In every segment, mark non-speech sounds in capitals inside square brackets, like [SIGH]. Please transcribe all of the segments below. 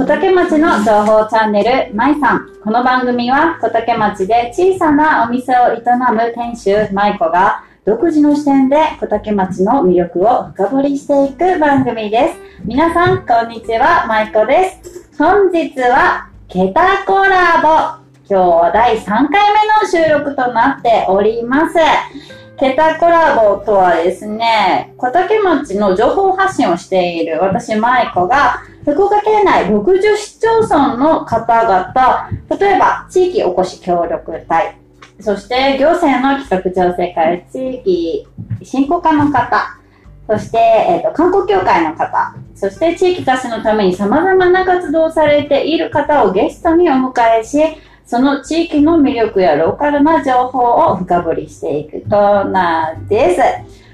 小竹町の情報チャンネル、まいさん。この番組は小竹町で小さなお店を営む店主、まいこが独自の視点で小竹町の魅力を深掘りしていく番組です。皆さん、こんにちは、まいこです。本日は、ケタコラボ。今日は第3回目の収録となっております。ケタコラボとはですね、小竹町の情報発信をしている私、舞子が、福岡県内60市町村の方々、例えば地域おこし協力隊、そして行政の企画調整会、地域振興課の方、そして、えーと観光協会の方、そして地域活性のために様々な活動をされている方をゲストにお迎えし、その地域の魅力やローカルな情報を深掘りしていくコーナーです。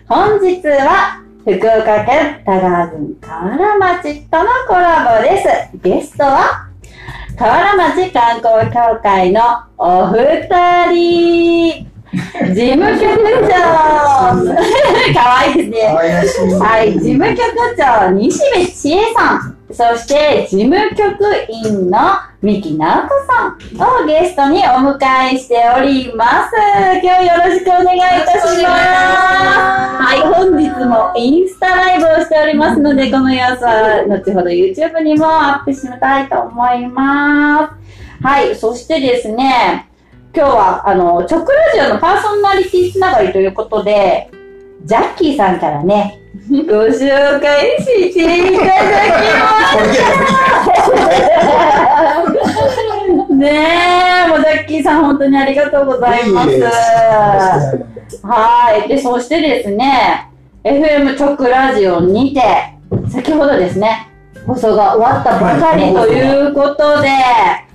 本日は福岡県田川郡河原町とのコラボです。ゲストは河原町観光協会のお二人。事務局長 [LAUGHS] かわいいですね。可愛らしい。はい、事務局長、西部千恵さん。そして、事務局員の三木直子さんをゲストにお迎えしております。今日よろしくお願いいたします。はい、本日もインスタライブをしておりますので、この様子は後ほど YouTube にもアップしたいと思います。はい、そしてですね、今日は、あの、直ラジオのパーソナリティつながりということで、ジャッキーさんからね、ご紹介していただきます。ねえ、もうジャッキーさん本当にありがとうございます。はい。で、そしてですね、FM 直ラジオにて、先ほどですね、放送が終わったばかりということで、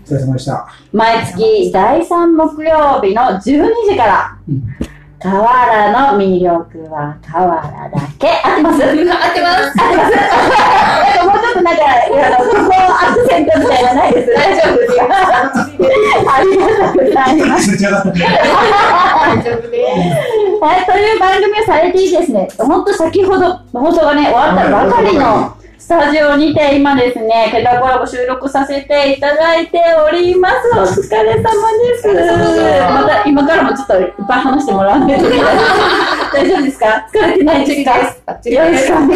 お疲れ様でした。毎月第3木曜日の12時から、うん河原の魅力は河原だけ。合ってます合ってます。合ってます。なんかもうちょっとなんか、あの、ここアクセントみたいなのないです。大丈夫ですかありがとうございます。大丈夫です。はい、という番組をされていいですね。ほんと先ほど放送がね、終わったばかりのスタジオにて今ですね、ケタコラボ収録させていただいております。お疲れ様です。また今からもちょっといっぱい話してもらうんですけど、[LAUGHS] 大丈夫ですか？疲れてないですか？よろしくお願いします。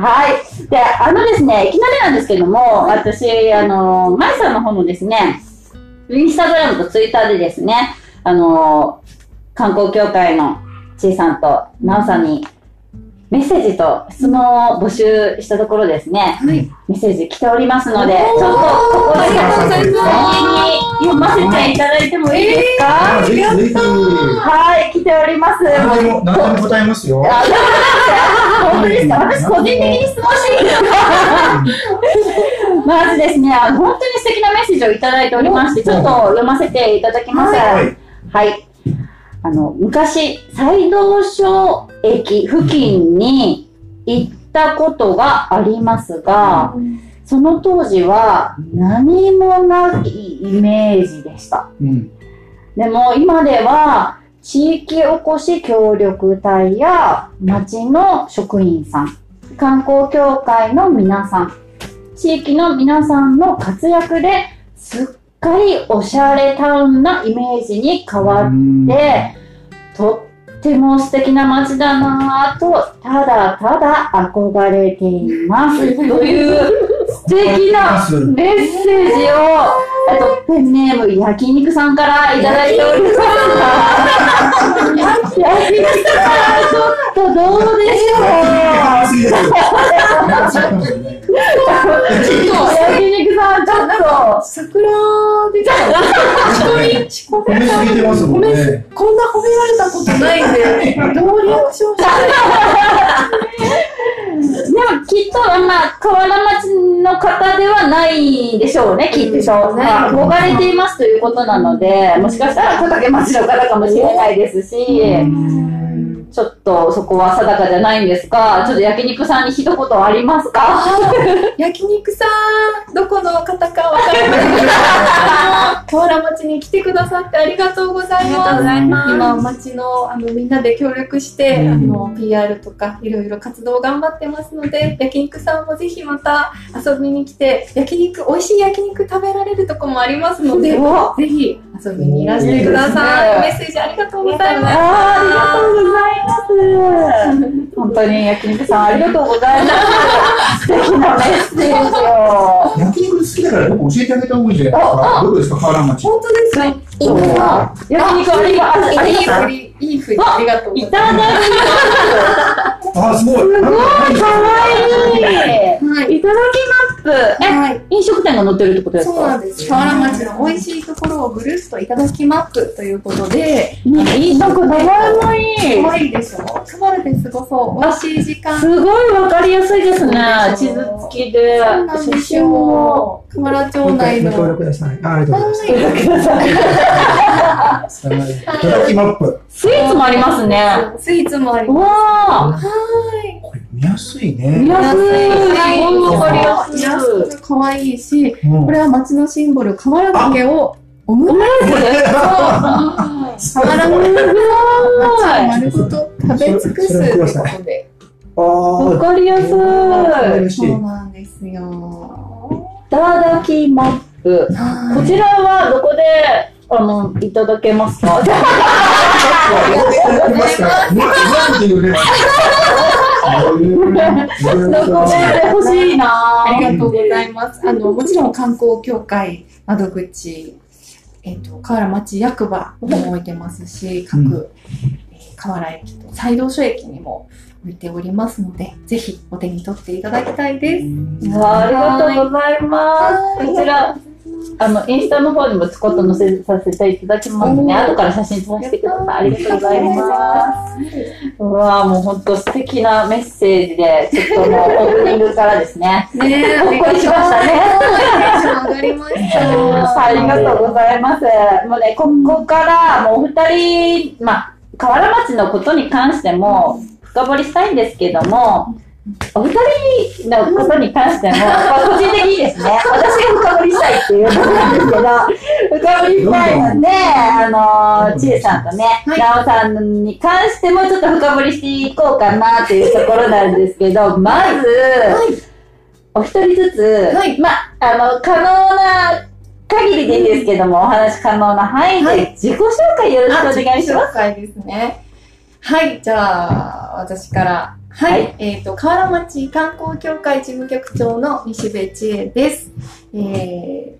はい。で、あのですね、いきなりなんですけども、私、あの、マイさんの方のですね、インスタグラムとツイッターでですね、あの、観光協会のちいさんとなおさんにメッセージと質問を募集したところですね、メッセージ来ておりますので、ちょっとここに読ませていただいてもいいですか、ぜひぜひ。はい、来ております。何でも、何でも答えますよ。あ本当ですか？私個人的に質問していいですか [LAUGHS] まずですね、本当に素敵なメッセージをいただいておりまして、ちょっと読ませていただきます。はいはい。あの、昔、西道所駅付近に行ったことがありますが、その当時は何もないイメージでした。うん。でも今では地域おこし協力隊や町の職員さん、観光協会の皆さん、地域の皆さんの活躍ですっかりおしゃれタウンなイメージに変わって、とっても素敵な街だなぁと、ただただ憧れています。[LAUGHS] という素敵なメッセージを、あとペンネーム焼肉さんからいただいております。[LAUGHS] 焼肉さん、ちょっとどうでしょう [LAUGHS] ちょっと。桜でますもんね。こんな褒められたことないんで、どうリアクションしでもきっと、まあ、河原町の方ではないでしょうね、きっと。ねまあ憧れていますということなので、もしかしたら小竹町の方かもしれないですし、ちょっととそこは定かじゃないんですが、ちょっと焼肉さんに一言ありますか？[LAUGHS] 焼肉さん、どこの方かわからないけど、[LAUGHS] 河原町に来てくださってありがとうございます。今、町のあのみんなで協力して、うんあの PR とかいろいろ活動を頑張ってますので、焼肉さんもぜひまた遊びに来て、焼肉、美味しい焼肉食べられるとこもありますので、わぜひ遊びにいらしてください。うんメッセージありがとうございます。ありがとうございます。本当に焼肉さんありがとうございます。素敵なメッセージを。焼肉好きだから僕教えてあげた方がいいんじゃないですか？どうですか、河原町。本当ですか焼肉ありいい振り、ありがとうございいただきあ、すごい。すすごいかわいい。ます。はい。いただきマップ。え、はい。飲食店が載ってるってことですか？そうなんです。河原町の美味しいところをぐるっといただきマップということで、ねいい、なんか名前もいい。可愛いでしょ？河原ですごそう。美味しい時間。すごいわかりやすいですね。地図付きで。そうなんです写真も。よ。河原町内の。ご協力ください。あありがとうございはます。いただきマップ。[LAUGHS] スイーツもありますね。い。スイーツもあります。わあ。はい。これ見やすい見ね。やすい。すはいごいわかりやすい。安く可愛いし、うんこれは町のシンボル、河原竹をオムライス河原の丸ごと食べ尽くすということで。ああわかりやすいそう。なんですよ。いただきマップ。こちらはどこで、あの、いただけますか？どこで欲しいなありがとうございます。あの、もちろん観光協会窓口、えっ、と、河原町役場も置いてます。し、各、うんえー河原駅と西道所駅にも置いております。ので、ぜひお手に取っていただきたいです。ありがとうございます。こちら、あの、インスタの方にもちょこっと載せさせていただきますね。後から写真撮らせてください。ありがとうございます。うわあもう本当素敵なメッセージで、ちょっともうオープニングからですね。ねえ、ほっこりしましたね。上がりました。ありがとうございます。もうね、ここからもうお二人、まあ、河原町のことに関しても深掘りしたいんですけども、お二人のことに関しても、まあ、個人的にですね、[LAUGHS] 私が深掘りしたいっていうのなんですけど、深掘りしたいので、あの、ちえさんとね、はいなおさんに関してもちょっと深掘りしていこうかなというところなんですけど、まず、お一人ずつ、はいまあ、あの、可能な限りでいいですけども、お話可能な範囲はで自己紹介よろしくお願いします。紹介ですね。はい、じゃあ、私から。はい、えっ、と、河原町観光協会事務局長の西部千恵です。え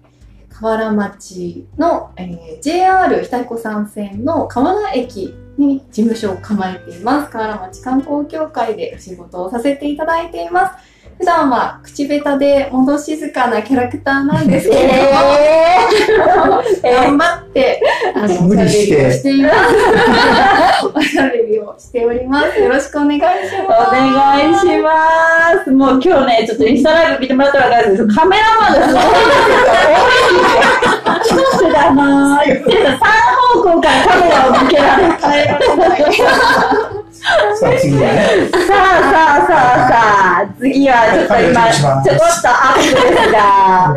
ー、河原町の、えー JR 日田子山線の河原駅に事務所を構えています。河原町観光協会でお仕事をさせていただいています。普段は口下手で物静かなキャラクターなんですけれども、え頑張って、あの、おしゃべりを無理してしています。おしゃべりをしております。よろしくお願いしおます。願いします。もう今日ね、ちょっとインスタライブ見てもらったら分かるんですけど、カメラマンがすごいんですよ。多いんですよ。だなぁ。三方向からカメラを向けられ変えられない。[LAUGHS] さあ次はね。さあさあさあさあ、次はちょっと今、ちょこっとアップですが、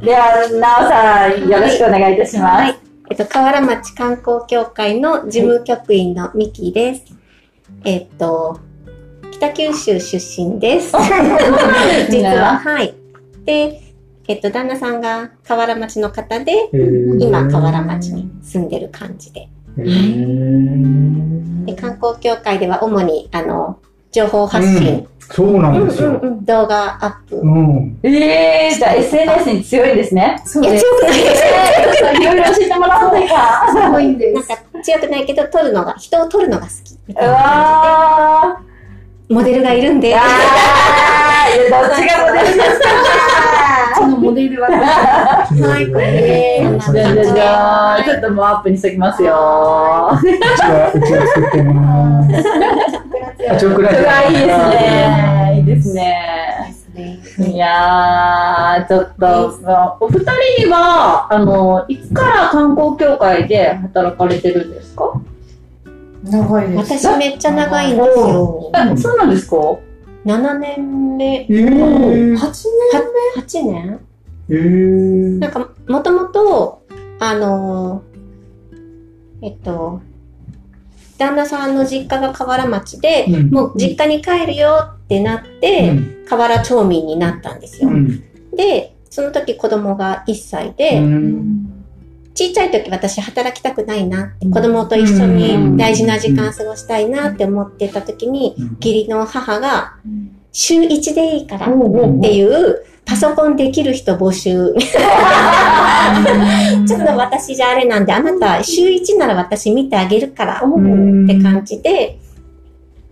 [LAUGHS] では、なおさん、よろしくお願いいたします。はい。えっと、河原町観光協会の事務局員のミキです。えっと、北九州出身です。[LAUGHS] 実は、はい。で、えっと、旦那さんが河原町の方で、今、河原町に住んでる感じで。で、観光協会では主に、あの、情報発信、そうなんですよ。動画アップ。うん。えー、じゃあ SNS に強いですね。そういや、です。強くないです。えー、いろいろ教えてもらおうか。すごいんです。なんか強くないけど、撮るのが、人を撮るのが好き。ういな感わー。じでモデルがいるんで。あー、いやどっちがモデルですかこのモデルは、はい、これでじゃあじゃあじゃあちょっともうアップにしときますよ。うちは、うちは作ってます。いいですね。いいですね。いやー、ちょっと、お二人は、あの、いつから観光協会で働かれてるんですか？長いです。私めっちゃ長いんですよ。え、そうなんですか？7年目、えー、8 8年？えー。なんか、もともと、あのー、えっと、旦那さんの実家が河原町で、うん。もう実家に帰るよってなって、河原町民になったんですよ。うん。で、その時子供が1歳で、うんちっちゃい時私働きたくないなって、うん。子供と一緒に大事な時間過ごしたいなって思ってた時に、義理の母が、週1でいいからっていう、パソコンできる人募集。[LAUGHS] ちょっと私じゃあれなんで、あなた週1なら私見てあげるからうん。って感じで、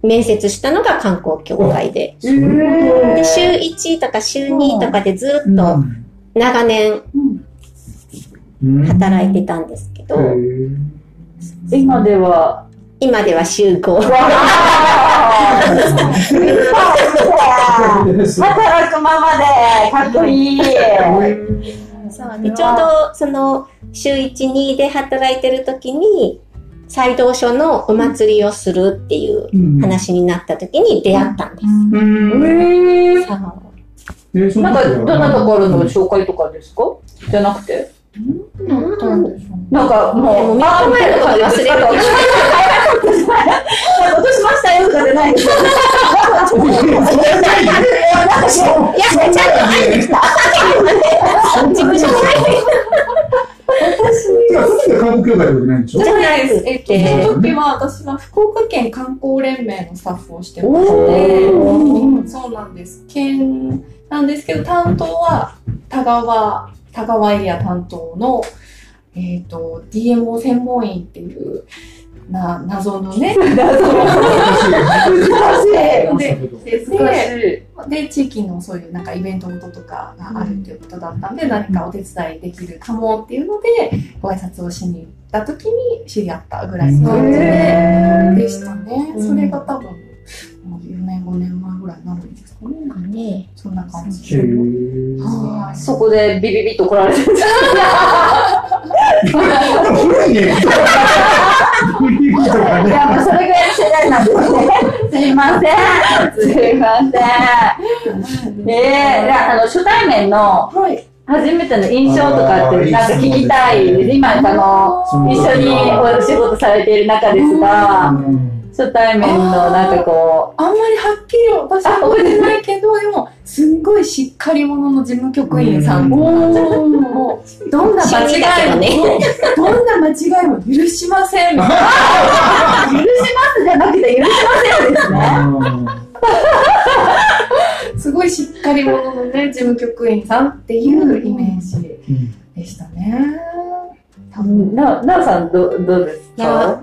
面接したのが観光協会で。で週1とか週2とかでずっことと長年うん働いてたんですけど、今では？今では週5。[LAUGHS] 働くままで、かっこいい。そうでちょうどその週1、2で働いてる時に、斎藤署のお祭りをするっていううん話になった時に出会ったんです。うんえそうえーそなんか、どんなところのうん紹介とかですか？じゃなくて？なんかもう、もう3日前のこと忘れるけどなんか落としましたよとかじゃないです。よ。いや、ちゃんと入ってきた。事務所に入ってきいや、それで観光協会ってことないんでしょじゃないです。えっと、その時は私は福岡県観光連盟のスタッフをしてましおて、ーそうなんです。県なんです。けど、担当は田川、田川エリア担当の、えっ、と、DMO 専門員っていう、な、謎のね、[LAUGHS] 難しい。で難しでい。で、地域のそういうなんかイベントごととかがあるっていうことだったんで、何かお手伝いできるかもっていうので、ご挨拶をしに行った時に知り合ったぐらいの感じで、へでしたね。うんそれが多分、4年、5年前ぐらいになるんですかね。たね。そんな感じへで。ーはい。そこでビビビッと来られてる。古いね。古いとかね。いや、もうそれぐらいの世代なんですね。すいません。すいません。ええー、あの、初対面のはい。初めての印象とかって、なんか聞きたいです。今、あの、一緒にお仕事されている中ですが、初対面のなんかこあんまりはっきり私は覚えてないけど、でも、すんごいしっかり者の事務局員さん。うんもう、どんな間違いも、どんな間違いも許しません。[LAUGHS] 許しますじゃなくて許しませんですね。すごいしっかり者のね、事務局員さんっていうイメージうんでしたね。多分。な、なおさん、ど、どうですか？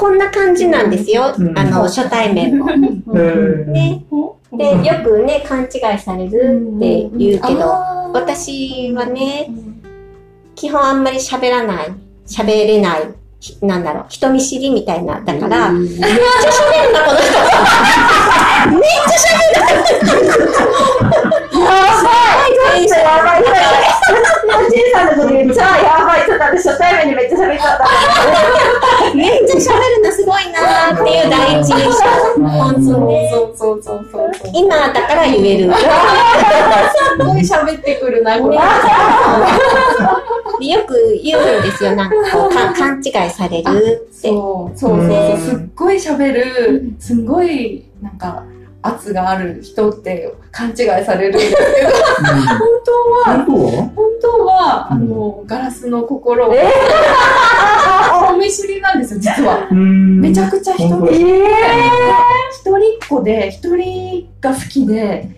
こんな感じなんですよ。うん。あの、初対面も。ね。で、よくね、勘違いされるって言うけど、私はね、基本あんまり喋らない、喋れない、ひなんだろう、人見知りみたいな、だから、めっちゃ喋るな、この人。めっちゃ喋るやばい、やばい。今、ちいさんのこと言っちゃやばい。ちょっと私初対面にめっちゃ喋っちゃった。めっちゃ喋るのすごいなーっていう第一印象。本当ね。そうそう [LAUGHS] そうそうそう。今だから言える。すごい喋ってくるな、これ。でよく言うんですよ、なんかこう、か勘違いされるって。そうそうそう。すっごい喋る、すんごい、なんか、圧がある人って勘違いされる。ん。ですけど、本当は、本当はあの、ガラスの心を、え人見知りなんですよ、実は。うん。めちゃくちゃ人本当見知り。え一人っ子で、一人が好きで、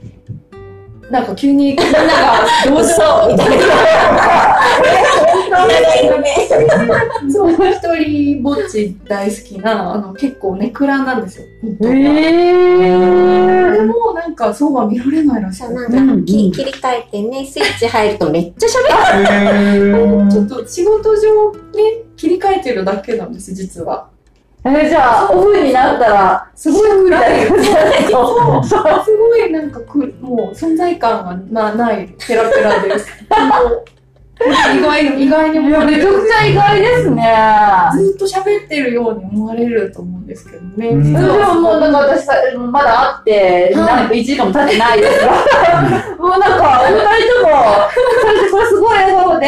なんか急にみんなが同情みたいな。そう、一人ぼっち大好きな、あの、結構ネクラなんですよ。えでー。も、なんか、そうは見られないらしそう、くて。なんか、き切り替えてね、スイッチ入るとめっちゃ喋る。ちょっと仕事上ね、切り替えてるだけなんです、実は。えー、じゃあ、オフになったら、すごい暗い。そうそう。すごいなんかく、もう存在感が、まあ、ない、ペラペラです。[LAUGHS] 意外、意外にいや、思われる。めちゃくちゃ意外ですね。ずっと喋ってるように思われると思うんですけどね。うん実それははもうなんか私さ、まだ会って、はいなんか1時間も経ってないですから、[LAUGHS] もうなんか、お二人とも、最初からすごい笑顔で、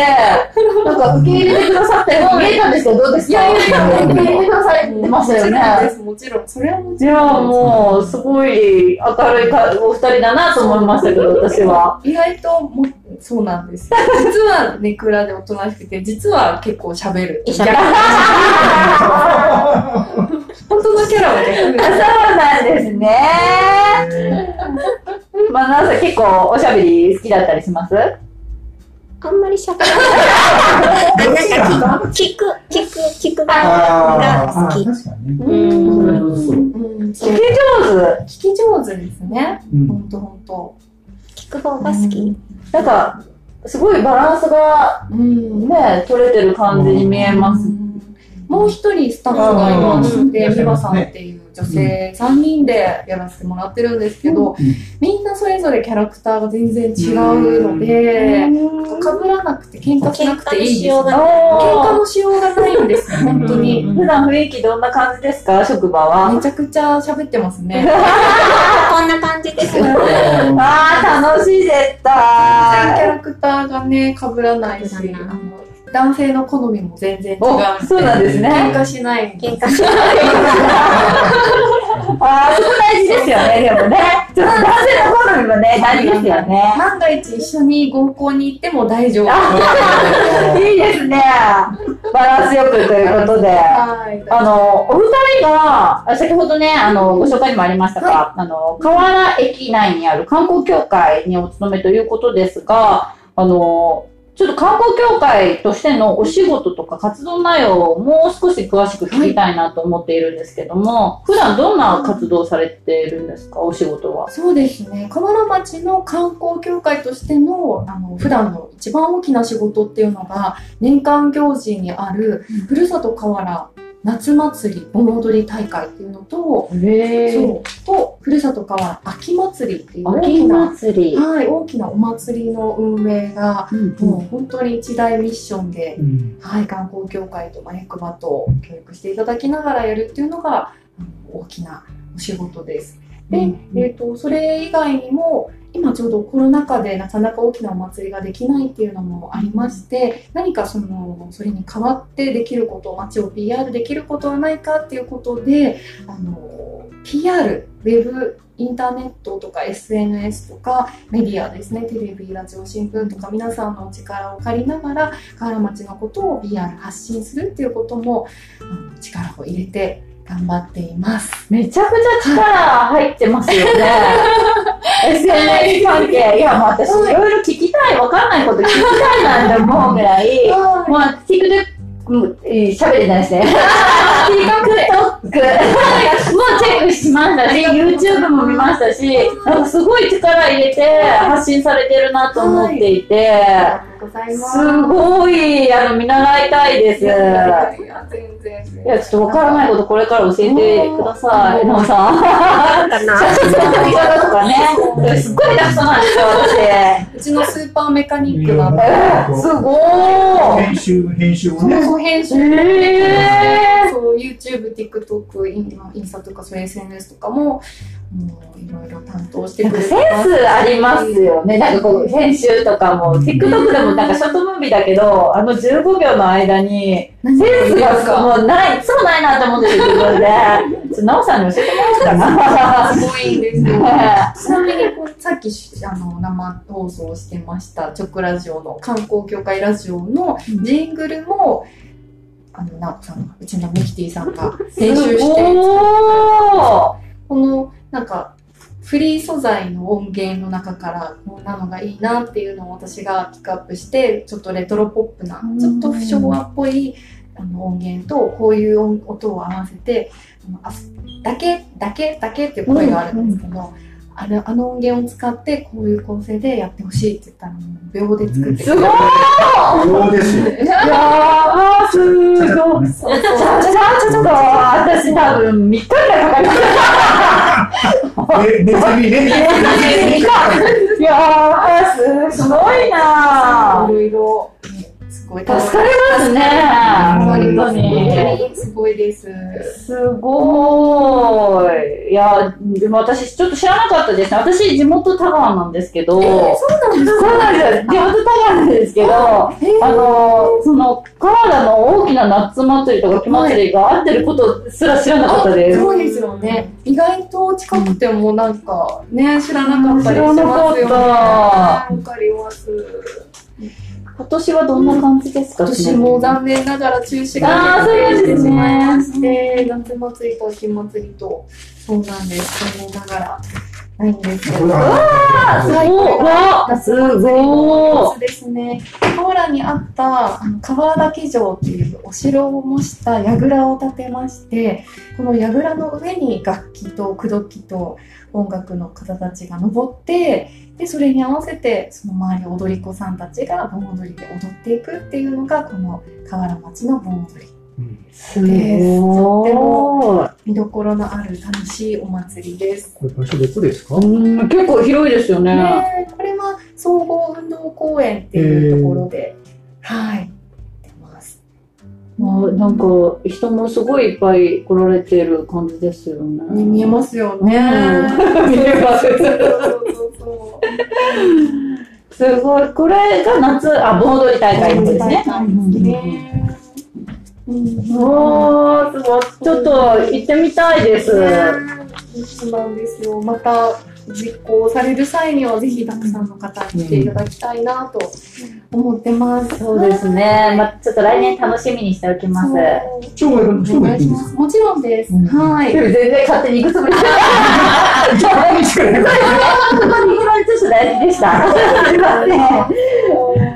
なんか受け入れてくださったように見えたんですけど、どうですか？いやいやいや受け入れてくださってましたよね。もちろんです、もちろん。それはもいや、ちろん。もう、すごい明るいかお二人だなと思いましたけど、私は。意外とも、そうなんですよ。実はネクラでおとなしくて、実は結構喋る。[LAUGHS] 本当のキャラは逆そうなんですね。まあ、なんせ結構おしゃべり好きだったりします？あんまり喋らない。あ、なんか聞く、聞く、聞くが好き。確かにね。うん。そう。うん、聞き上聞き上手ですね。うんほんとほんと。聞く方が好き。手。なんか、すごいバランスがうん。ね、取れてる感じに見えます。もう一人スタッフがいましうんて、美和さんっていう女性3人でやらせてもらってるんですけど、みんなそれぞれキャラクターが全然違うので、被らなくて喧嘩しなくていいです。喧嘩のしようが喧お嘩のしようがないんですよ、本当に。普段雰囲気どんな感じですか？職場は。めちゃくちゃ喋ってますね。[LAUGHS] こんな感じですよ。ああ、楽しい、絶全然キャ対。ラクターがね、被らないし、被らないあの男性の好みも全然違う。そうなんですね喧嘩しないんで喧嘩しない。ああ、そこ大事ですよね、でもね。ちょっと男性の好みもね、大事ですよね。万が一一緒に合コンに行っても大丈夫。いいですね。バランスよくということで。はい。あの、お二人が、あ先ほどね、あの、ご紹介にもありましたが、あの、河原駅内にある観光協会にお勤めということですが、あの、ちょっと観光協会としてのお仕事とか活動内容をもう少し詳しく聞きたいなと思っているんですけども、普段どんな活動をされているんですか、お仕事は？そうですね。河原町の観光協会としての、あの、普段の一番大きな仕事っていうのが、年間行事にある、ふるさと河原夏祭り盆踊り大会っていうのと、へそう、と、ふるさと河原秋祭りっていう大秋きな。はい、大きなお祭りの運営が、うんもう本当に一大ミッションで、うんはい、観光協会とマネクバと協力していただきながらやるっていうのが、大きなお仕事です。で、うんえっ、と、それ以外にも、今ちょうどコロナ禍でなかなか大きなお祭りができないっていうのもありまして、何かその、それに代わってできること、街を PR できることはないかっていうことで、あの、PR、ウェブ、インターネットとか SNS とかメディアですね、テレビ、ラジオ、新聞とか皆さんのお力を借りながら、河原町のことを PR 発信するっていうことも、あの力を入れて頑張っています。めちゃくちゃ力入ってますよね。[LAUGHS] SNS 関係。いや、もう私、いろいろ聞きたい、わ。かんないこと聞きたいなんて思うぐらい、もう、TikTok、喋れないですね。[LAUGHS] TikTok、もうチェックしましたし、YouTube も見ましたし、なんかすごい力入れて発信されてるなと思っていて、ありがとうございます。すごい、あの、見習いたいです。いや全然。いや、ちょっとわからないことこれから教えてください、なおさん。かな写真の撮り方とかね、すっごいなんですよ、うちのスーパーメカニックなんで。私。すごーい。編集、編集をそうね。そう編集へそう YouTube、TikTok、インインスタとかそういう SNS とかも、もういろいろ担当してくれてセンスありますよね。なんかこう、編集とかも、TikTok でもなんかショートムービーだけど、あの15秒の間に、何センスがもうない、そうないなって思ってる自分で、[LAUGHS] ちょなおさんに教えてもらおうか？な。すごいんですよ。[LAUGHS] ね。ちなみにこうさっきしあの生放送してました直ラジオの観光協会ラジオのジングルも、あのなおさんがうちのミキティさんが編集しておこのなんかフリー素材の音源の中からこんなのがいいなっていうのを私がピックアップしてちょっとレトロポップなうんちょっと昭和っぽいあの音源とこういう音音を合わせてあのあだけだけだけっていう声があるんですけど、あれあの音源を使ってこういう構成でやってほしいって言ったら秒で作ってすごいそうですよ。いやー、すごい。ちょちょちょちょちょっと、私多分3日ぐらいかかります。え、[LAUGHS] 別にね。いやー、すごいなーいろいろごい助かりますね。本当に。すごいです。すごーい。いや、でも私ちょっと知らなかったですね。私地元田川なんですけど、そうなんですそうなんですよ。地元田川なんですけど、あの、その、川田の大きな夏祭りとか秋祭りが合ってることすら知らなかったです。そうですよね。意外と近くてもなんかね、知らなかったりし知らなかっますよね。たわかります。今年はどんな感じですか？今年も残念ながら中止あがーそうなんですねしまいまして、夏祭りと秋祭りと、そうなんです。残念ながらないんですけど。あすごいわすごそうですね。河原にあったあの河原岳城っていうお城を模した櫓を建てまして、この櫓の上に楽器と口説きと音楽の方たちが登って、で、それに合わせてその周り踊り子さんたちが盆踊りで踊っていくっていうのがこの河原町の盆踊り。すごい。見どころのある楽しいお祭りです。これ場所どこですか？うん、結構広いですよね。ね、これは総合運動公園っていうところで、はい、やってます。あなんか人もすごいいっぱい来られてる感じですよね。ね見えますよね。うん [LAUGHS] 見えますすごい。これが夏、あ、盆踊り大会ですね。ね。うんおー、すごい。ちょっと行ってみたいです。そうなんですよ。また実行される際にはぜひたくさんの方に来ていただきたいなと思ってます。そうですね。まあ、ちょっと来年楽しみにしておきます。超がいるの超お願いします。もちろんです。うんはい。全然勝手に行くつもりじゃない。じゃあ何しここに一番ちょっと大事でした。すいませ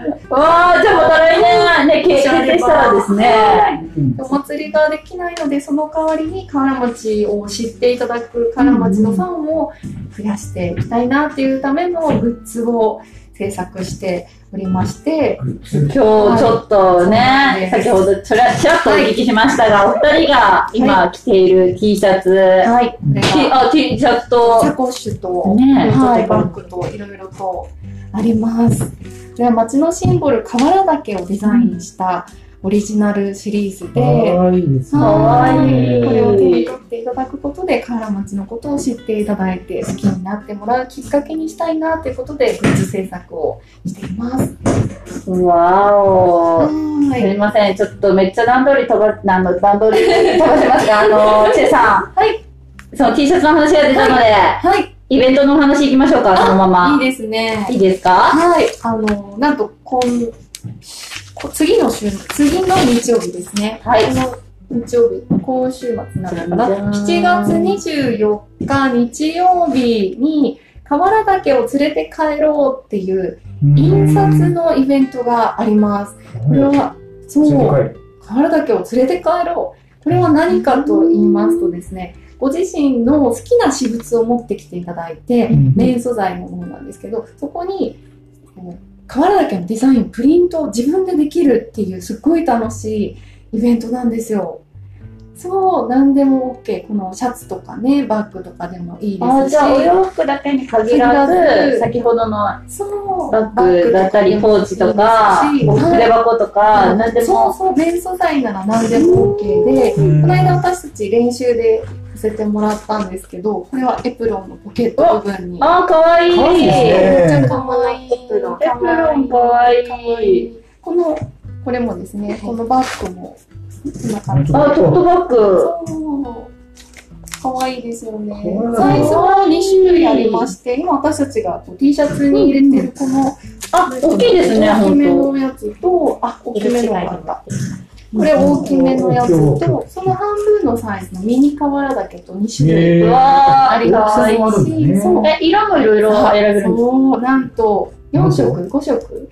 ん。わあ、じゃあまた来年。ね、経験でしたらですね。お祭りができないので、その代わりに河原町を知っていただく河原町のファンを増やしていきたいなっていうためのグッズを制作しておりまして、今日ちょっとね、先ほどちらちらっとお聞きしましたが、お二人が今着ている T シャツ、はい。あ T シャツサと、コッシュと、ねバッグといろいろとあります。これは町のシンボル、河原岳をデザインしたオリジナルシリーズで、かわいこれを手に取っていただくことで、河原町のことを知っていただいて、好きになってもらうきっかけにしたいなということで、グッズ制作をしています。わお。はすみません、ちょっとめっちゃ段取り飛ば、あの、段取り飛ばしますが、あの、チェさん。はい。その T シャツの話が出たので、はい。イベントのお話行きましょうか、そのまま。いいですね。いいですか？はい。あの、なんと、今、こ次の週、次の日曜日ですね。はいこの日曜日、今週末になるのかな？じゃん7月24日日曜日に、河原岳を連れて帰ろうっていう印刷のイベントがあります。これは、そう、河原岳を連れて帰ろう。これは何かと言いますとですね、ご自身の好きな私物を持ってきていただいて、メイン素材のものなんですけど、そこに、こう河原岳のデザイン、プリントを自分でできるっていう、すっごい楽しいイベントなんですよ。そう、何でも OK。このシャツとかね、バッグとかでもいいですし。あじゃあお洋服だけに限らずず、先ほどのそう。バッグだったり、ポーチとか、お筆箱とか、何でも。そうそう、メイン素材なら何でも OK で、この間私たち練習でさせてもらったんですけど、これはエプロンのポケット部分に。あー、かわいい。かわいいですねめっちゃかわいい。エプロンかわいい。この、これもですね、このバッグも、こんな感じ。あ、トートバッグ。そう。かわいいですよね。サイズは2種類ありまして、今私たちがこう T シャツに入れてるこの、あ、大きいですね、大き。めのやつと、あ、大きめのがあった。これ大きめのやつと、その半分のサイズのミニカワラだけと2種類へーうわー、ありがたい大きさもあるんだねし、そう。え、色もいろいろ選べるんですか？そう、なんと、4色 ?5 色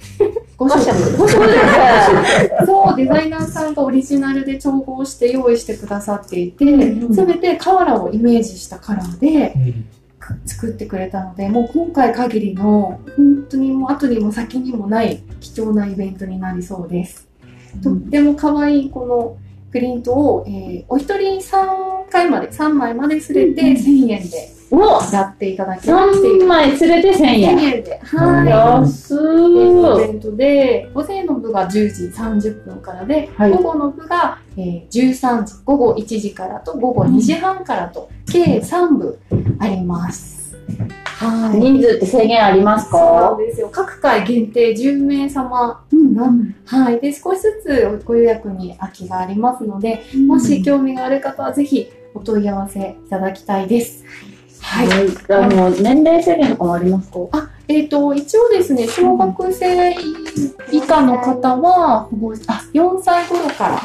?5 色。そうですね。そう、デザイナーさんがオリジナルで調合して用意してくださっていて、うんすべてカラーをイメージしたカラーで作ってくれたので、もう今回限りの、本当にもう後にも先にもない貴重なイベントになりそうです。とっても可愛いこのプリントを、えーお一人3回まで、3枚まですれて1000円でおやっていただきたいっていう3枚連れて1000 1000円。円で、はい。安イー。ベントで、午前の部が10時30分からで、はい午後の部が、えー13時、午後1時からと午後2時半からと、計3部あります。はい。人数って制限ありますそうなんかですよ。各回限定10名様うんはい。で、少しずつご予約に空きがありますので、もし興味がある方はぜひお問い合わせいただきたいです。はい。あの、年齢制限とかもありますか？あ、えっ、と、一応ですね、小学生以下の方は、あ、4歳頃から、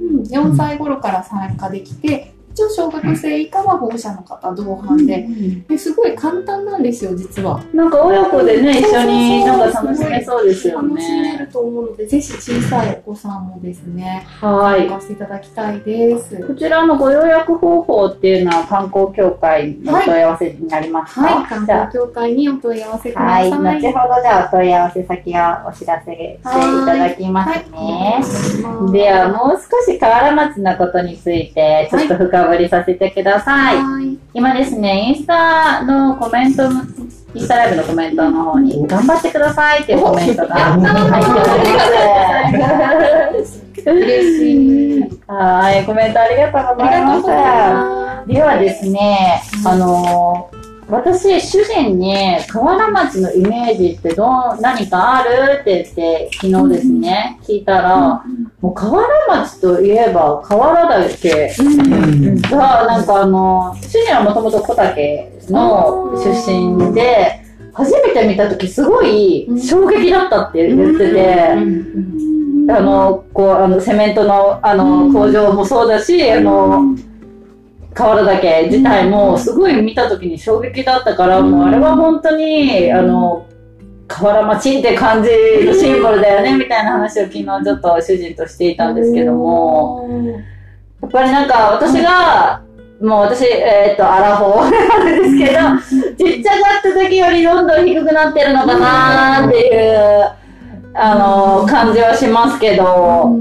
うん、4歳頃から参加できて、一応小学生以下は保護者の方同伴で、ですごい簡単なんですよ、実は。なんか親子でね、一緒になんか楽しめそうですよ楽しめね。ると思うので、ぜひ小さいお子さんもですね、はい。参加していただきたいです。こちらのご予約方法っていうのは観光協会のお問い合わせになりますか、はい、観じゃ光協会にお問い合わせくだあ、さい。はい。後ほどじゃあお問い合わせ先をお知らせしていただきますね。では、もう少し河原町のことについて、ちょっと深掘りさせてください。はい。今ですね、インスタのコメントの、インスタライブのコメントの方に、頑張ってくださいっていうコメントが入っております。嬉しい。はい、コメントありがとうございました。まではですね、あのー私、主人に河原町のイメージってどう、何かある？って言って、昨日ですね、聞いたら、もう河原町といえば河原岳が、なんかあの、主人はもともと小竹の出身で、初めて見た時すごい衝撃だったって言ってて、あの、こう、あの、セメントの、あの、工場もそうだし、あの、河原岳自体もすごい見た時に衝撃だったから、もうあれは本当に、あの、河原町って感じのシンボルだよね、みたいな話を昨日ちょっと主人としていたんですけども、やっぱりなんか私が、もう私、えーっと、アラフォー [LAUGHS] なんですけど、ちっちゃかった時よりどんどん低くなってるのかなーっていう、あの、感じはしますけど、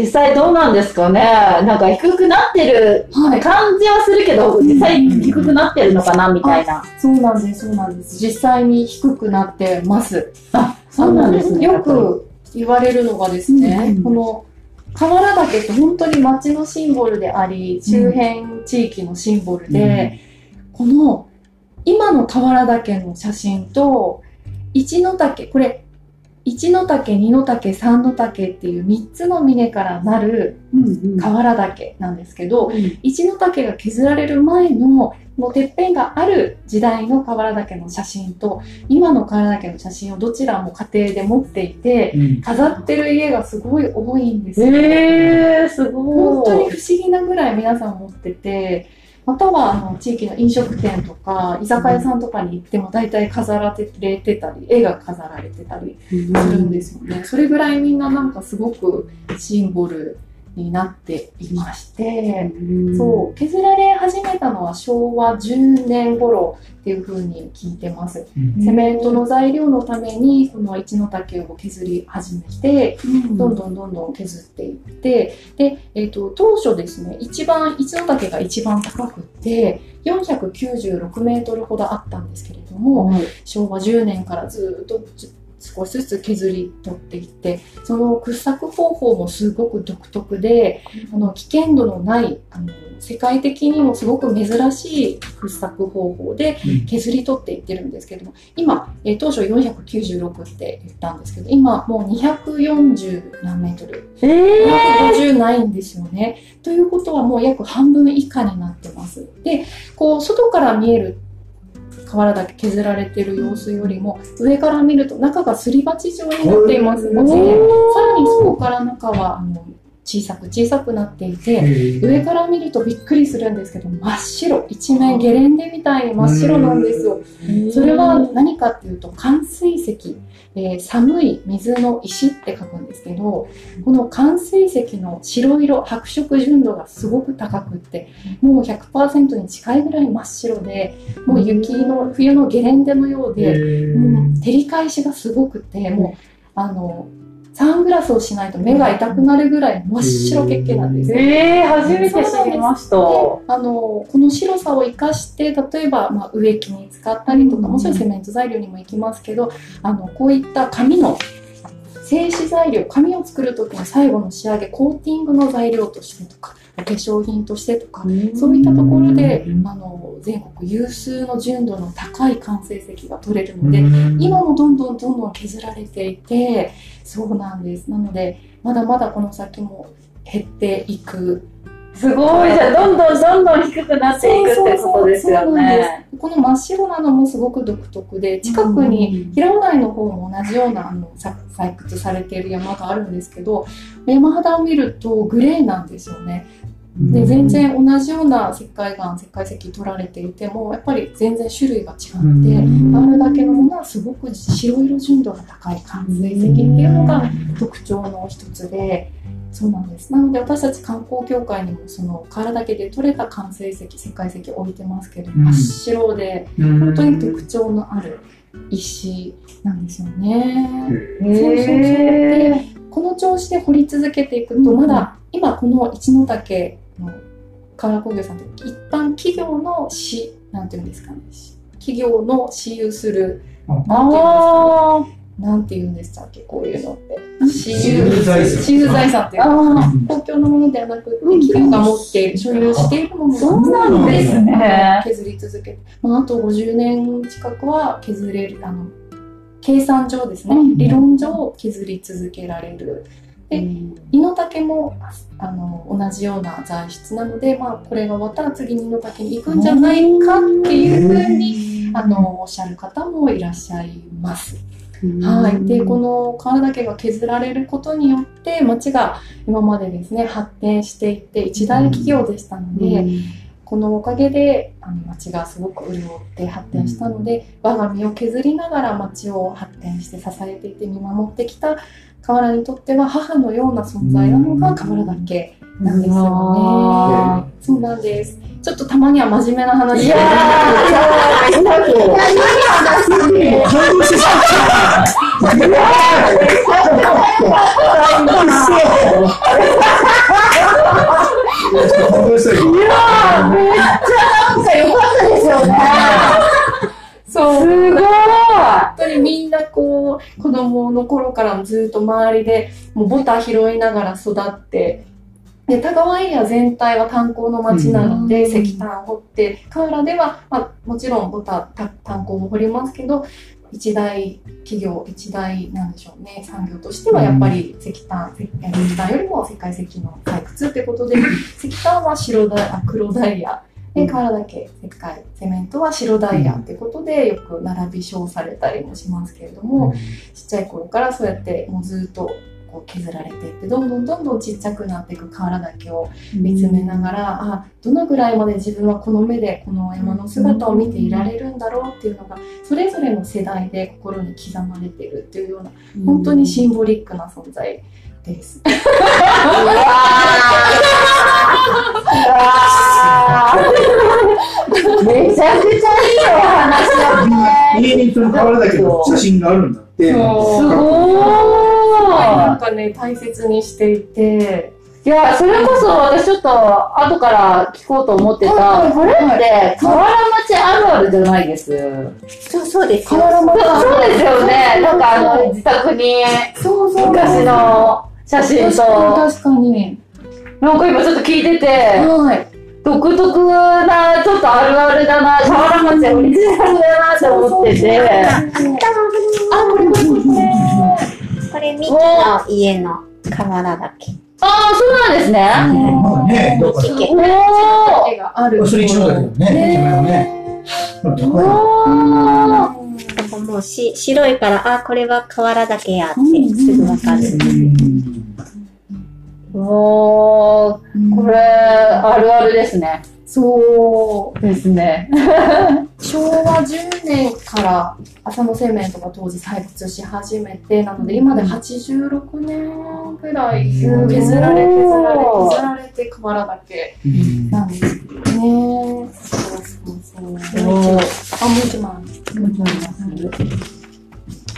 実際どうなんですかねなんか低くなってるはい。感じはするけど、実際低くなってるのかなみたいな。そうなんです、そうなんです。実際に低くなってます。あ、そうなんですね。よく言われるのがですね、うんこの河原岳って本当に町のシンボルであり、周辺地域のシンボルで、この今の河原岳の写真と、一の岳、これ、一の岳、二の岳、三の岳っていう三つの峰からなるうんうん河原岳なんですけど、うん一の岳が削られる前のこのてっぺんがある時代の河原岳の写真と今の河原岳の写真をどちらも家庭で持っていて飾ってる家がすごい多いんですよ。へえー、すごい。本当に不思議なぐらい皆さん持っててまたはあの地域の飲食店とか居酒屋さんとかに行っても大体飾られてたり絵が飾られてたりするんですよね。それぐらいみんななんかすごくシンボルになっていまして。うんそう、削られ始めたのは昭和10年頃っていう風に聞いてます。セメントの材料のために、その一の丈を削り始めて、どんどんどんどん削っていって、で、えっ、と、当初ですね、一番、一の丈が一番高くって、496メートルほどあったんですけれども、はい昭和10年からずっとず少しずつ削り取っていってその掘削方法もすごく独特であの危険度のないあの世界的にもすごく珍しい掘削方法で削り取っていってるんですけども今、えー当初496って言ったんですけど今もう240何メートルええ250ないんですよね。ということはもう約半分以下になってます。で、こう外から見える河原だけ削られてる様子よりも上から見ると中がすり鉢状になっていますので、さらにそこから中はあの小さく小さくなっていて、上から見るとびっくりするんですけど真っ白一面ゲレンデみたいに真っ白なんですよ。それは何かっていうと寒水石、えー寒い水の石って書くんですけどこの寒水石の白色白色純度がすごく高くってもう100%に近いぐらい真っ白でもう雪の冬のゲレンデのようで、うん照り返しがすごくてもうあのサングラスをしないと目が痛くなるぐらい真っ白けっけなんですよ。ええ初めて知りました。あのこの白さを生かして例えば、まあ、植木に使ったりとかもちろんセメント材料にもいきますけどあのこういった紙の製紙材料紙を作る時の最後の仕上げコーティングの材料としてとかお化粧品としてとかそういったところであの全国有数の純度の高い完成石が取れるので今もどんどんどんどん削られていてそうなんです。なのでまだまだこの先も減っていくすごい。じゃあどんどんどんどん低くなっていくってことですよね。この真っ白なのもすごく独特で近くに平尾台の方も同じようなあのさ採掘されている山があるんですけど山肌を見るとグレーなんですよね。で全然同じような石灰岩石灰石取られていてもやっぱり全然種類が違ってあるだけのものはすごく白色純度が高い完成石っていうのが特徴の一つでそうなんです。なので私たち観光協会にもその河原岳で取れた完成石石灰石置いてますけどうん。真っ白で本当に特徴のある石なんですよね。そうそうそう。へでこの調子で掘り続けていくと、うん。まだ今この一ノ岳の河原工業さんって一般企業の市なんていうんですかね。し企業の私有するなんていうんですかあなんていうんでしたっけこういうのって。私私有有財産。私有財産っていうあかー。公共のものではなくて企業が持っている所有しているもの。そうなんですね。削り続けて、まあ、あと50年近くは削れるあの計算上ですね、うん。理論上削り続けられる。でイノタケもあの同じような材質なので、まあ、これが終わったら次にイノタケに行くんじゃないかっていうふうにあのおっしゃる方もいらっしゃいます。はい、でこの川岳が削られることによって町が今までですね発展していって一大企業でしたので、このおかげであの町がすごく潤って発展したので、我が身を削りながら町を発展して支えていて見守ってきた河原にとっては母のような存在なのが河原岳なんですよあね。そうなんです。ちょっとたまには真面目な話いやー、もう感動してしまった。感動したよ。いやー、めっちゃなんか良かったですよね。そう。すごい。本当にみんなこう子供の頃からもずっと周りでもうボタ拾いながら育ってで田川エリア全体は炭鉱の町なので、うん。石炭を掘って河原では、まあ、もちろんボタた炭鉱も掘りますけど一大企業一大なんでしょうね。産業としてはやっぱり石炭、石石炭よりも世界石の採掘ってことで [LAUGHS] 石炭は白ダイあ黒ダイヤ。で河原だけ石灰セメントは白ダイヤってことでよく並び称されたりもしますけれども、ちっちゃい頃からそうやってもうずっとこう削られていってどんどんどんどんちっちゃくなっていく河原岳を見つめながら、あどのぐらいまで自分はこの目でこの山の姿を見ていられるんだろうっていうのがそれぞれの世代で心に刻まれているっていうような本当にシンボリックな存在です。めちゃくちゃいいお話だみんな家にだけど写真があるんだって。すごなんーかね大切にしていてい。いや、それこそ私ちょっと後から聞こうと思ってた、これって河原町あるあるじゃないです？そうそうですよ。そうそうですよね。なんかあの、自宅にそうそう昔の写真確かにと、確かになんか今ちょっと聞いてて、はい独特な、ちょっとあるあるだな、河原町オリジナルだなって思ってて。あこれこれこれこれ、ミキの家の河原岳。ああ、そうなんですね。まあね、だからミキ家。おあるそれ一のだけどね、駅前はね。高い。おーなんかもうし白いから、あ、これは河原岳やってすぐわかる。おー、これ、あるあるですね。そうですね。[LAUGHS] 昭和10年から浅野製麺とか当時採掘し始めてなので今で86年ぐらい削られ削られ削られて河原だけ。うん。なんですけどね。そうそうそうおーあもう一枚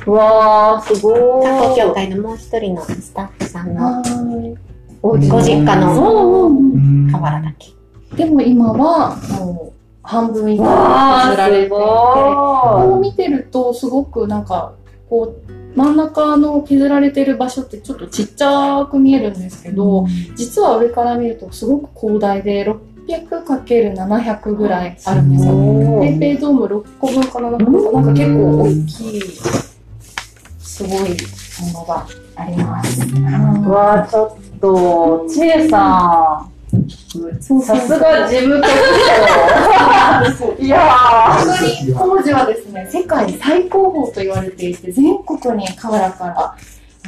うわー、すご観光協ーい。会のもう一人のスタッフさんのはい。ご実家のそう河原岳。でも今はもう半分以下わー、す削られていてこうご見てるとすごくなんかこう真ん中の削られてる場所ってちょっとちっちゃく見えるんですけど、実は上から見るとすごく広大で 600×700 ぐらいあるんですよ。ペイペイドーム6個分かななんかなんか結構大きいすごいものがあります。うわー、ちょっと、ちえさん。さすが事務局長。いやー。本当に当時はですね、世界最高峰と言われていて、全国に河原から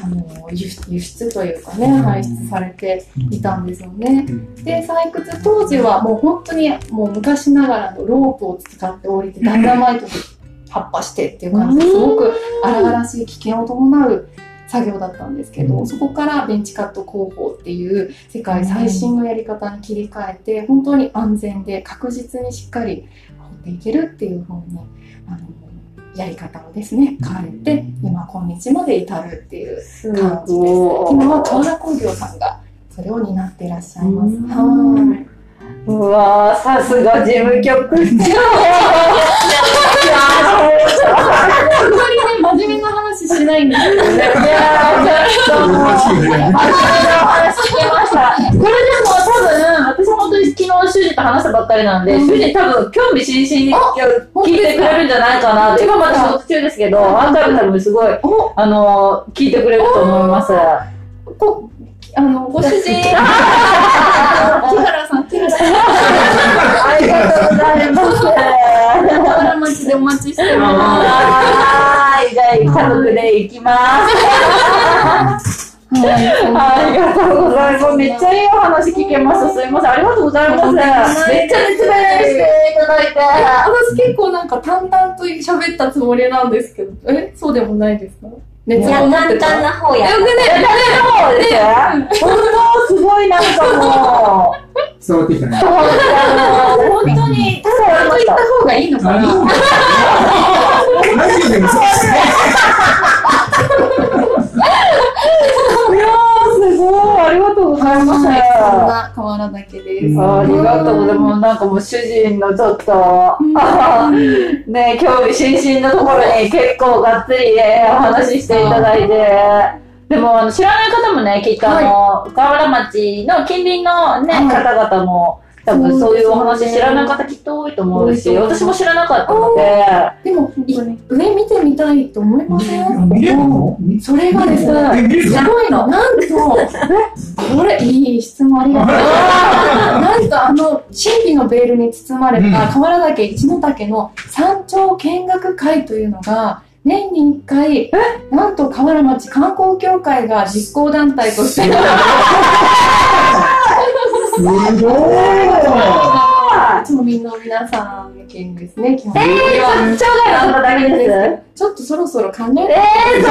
あの輸出輸出というかね、排出されていたんですよね。で、採掘当時はもう本当にもう昔ながらのロープを使って降りて、ダイナマイトで葉っぱしてっていう感じですごく荒々しい危険を伴う作業だったんですけど、そこからベンチカット工法っていう世界最新のやり方に切り替えて、本当に安全で確実にしっかり掘っていけるっていう風に、あの、やり方をですね、変えて、今今日まで至るっていうす感じです。ご今は河原工業さんがそれを担っていらっしゃいます。うんはい。うわー、さすが事務局長。あんまりね、真面目な話しないんですけも [LAUGHS] う、真面目な話聞きました。これでも多分、私も本当に昨日主人と話したばっかりなんで、主人多分興味津々に聞いてくれるんじゃないかな。てか？まだ仕事中ですけど、アーカイブ多分すごい、あの、聞いてくれると思います。こあの、ご主人、木原さん、木原さん、ありがとうございます。河原町でお待ちしてまはーい、じゃあ家族で行きます。[LAUGHS] す。はい。ありがとうございます。めっちゃいいお話聞けました。すいません。ありがとうございます。めっちゃ説明していただいて。私結構なんか淡々と喋ったつもりなんですけど、え、そうでもないですか？熱いや、を持ってた？簡単な方や。そうです本当すごいなんかもう、伝わってきたね。そう本当に、ただと言った方がいいのかな？ラジオでもそうですね。[LAUGHS] いやー、すごい。ありがとうございます。はい、そんな河原岳です。ありがとうございます。なんかもう主人のちょっと、[LAUGHS] ね、興味津々のところに結構がっつりねお話ししていただいて。でも、あの、知らない方もね、きっとあの、河原町の近隣のね、はい方々も、多分そういうお話知らない方きっと多いと思うし、私も知らなかったので、でも、い上見てみたいと思いません見れるの？それがですえ、ね、すごいの。なんと、これ、いい質問ありがとう。[LAUGHS] なんと、あの、神秘のベールに包まれうん。た河原岳一の岳の山頂見学会というのが、年に1回、なんと河原町観光協会が実行団体として、[LAUGHS] すごい。町民の皆さん向けにですね、基本的えには。ー、町外の方だけです。ちょっとそろそろ考えてえー、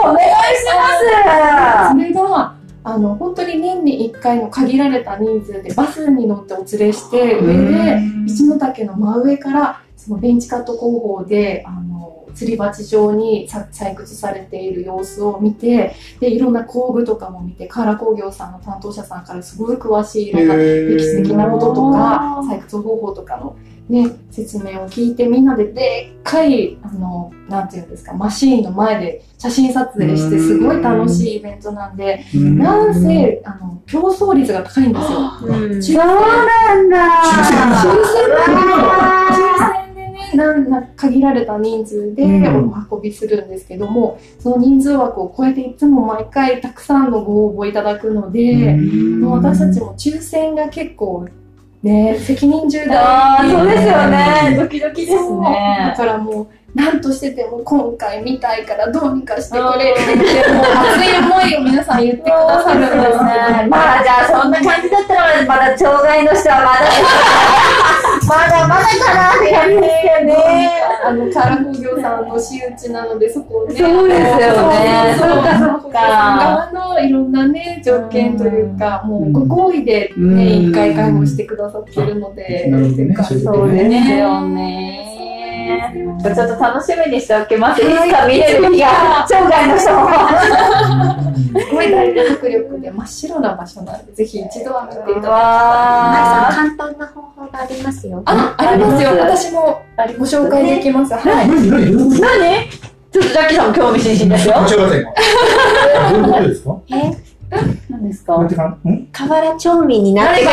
お願い。します。それが、あの、本当に年に1回の限られた人数でバスに乗ってお連れして、上で、一の岳の真上から、そのベンチカット工法で、あの、吊り鉢状にさ採掘されている様子を見て、で、いろんな工具とかも見て、カラ工業さんの担当者さんからすごい詳しいいろんな歴史的なこととか、採掘方法とかのね、説明を聞いて、みんなででっかい、あの、なんていうんですか、マシーンの前で写真撮影して、すごい楽しいイベントなんで、なんせ、あの、競争率が高いんですよ。うんそうなんだ。抽選なんな限られた人数でうんお運びするんですけども、その人数枠を超えていつも毎回たくさんのご応募いただくので、もう私たちも抽選が結構ね、責任重大そうですよね。ドキドキですそうだね。からもう、何としてでも今回見たいからどうにかしてくれって言って、もう熱い思いを皆さん言ってくださるんですね。まあじゃあそんな感じだったらまだ障害の人はまだまだまだかなって感じですよね。あの、カラ工業さんの私有地なので、そこをね。そうですよねそうかそっか側のいろんなね、条件というか、もうご好意でうんね、一回介護してくださってるので、そうですよね。ね。ちょっと楽しみにしておきます。いつか？見れる日が、生涯の人。も。すごい大迫力で真っ白な場所な。んで、ぜひ一度は見ていただきたい。簡単な方法がありますよ。あ、ありますよ。私もご紹介できます。はい。何？何？ちょっとジャッキーさんも興味津々ですよ。どういうことですかえ、何？ですか河原町民になってくれ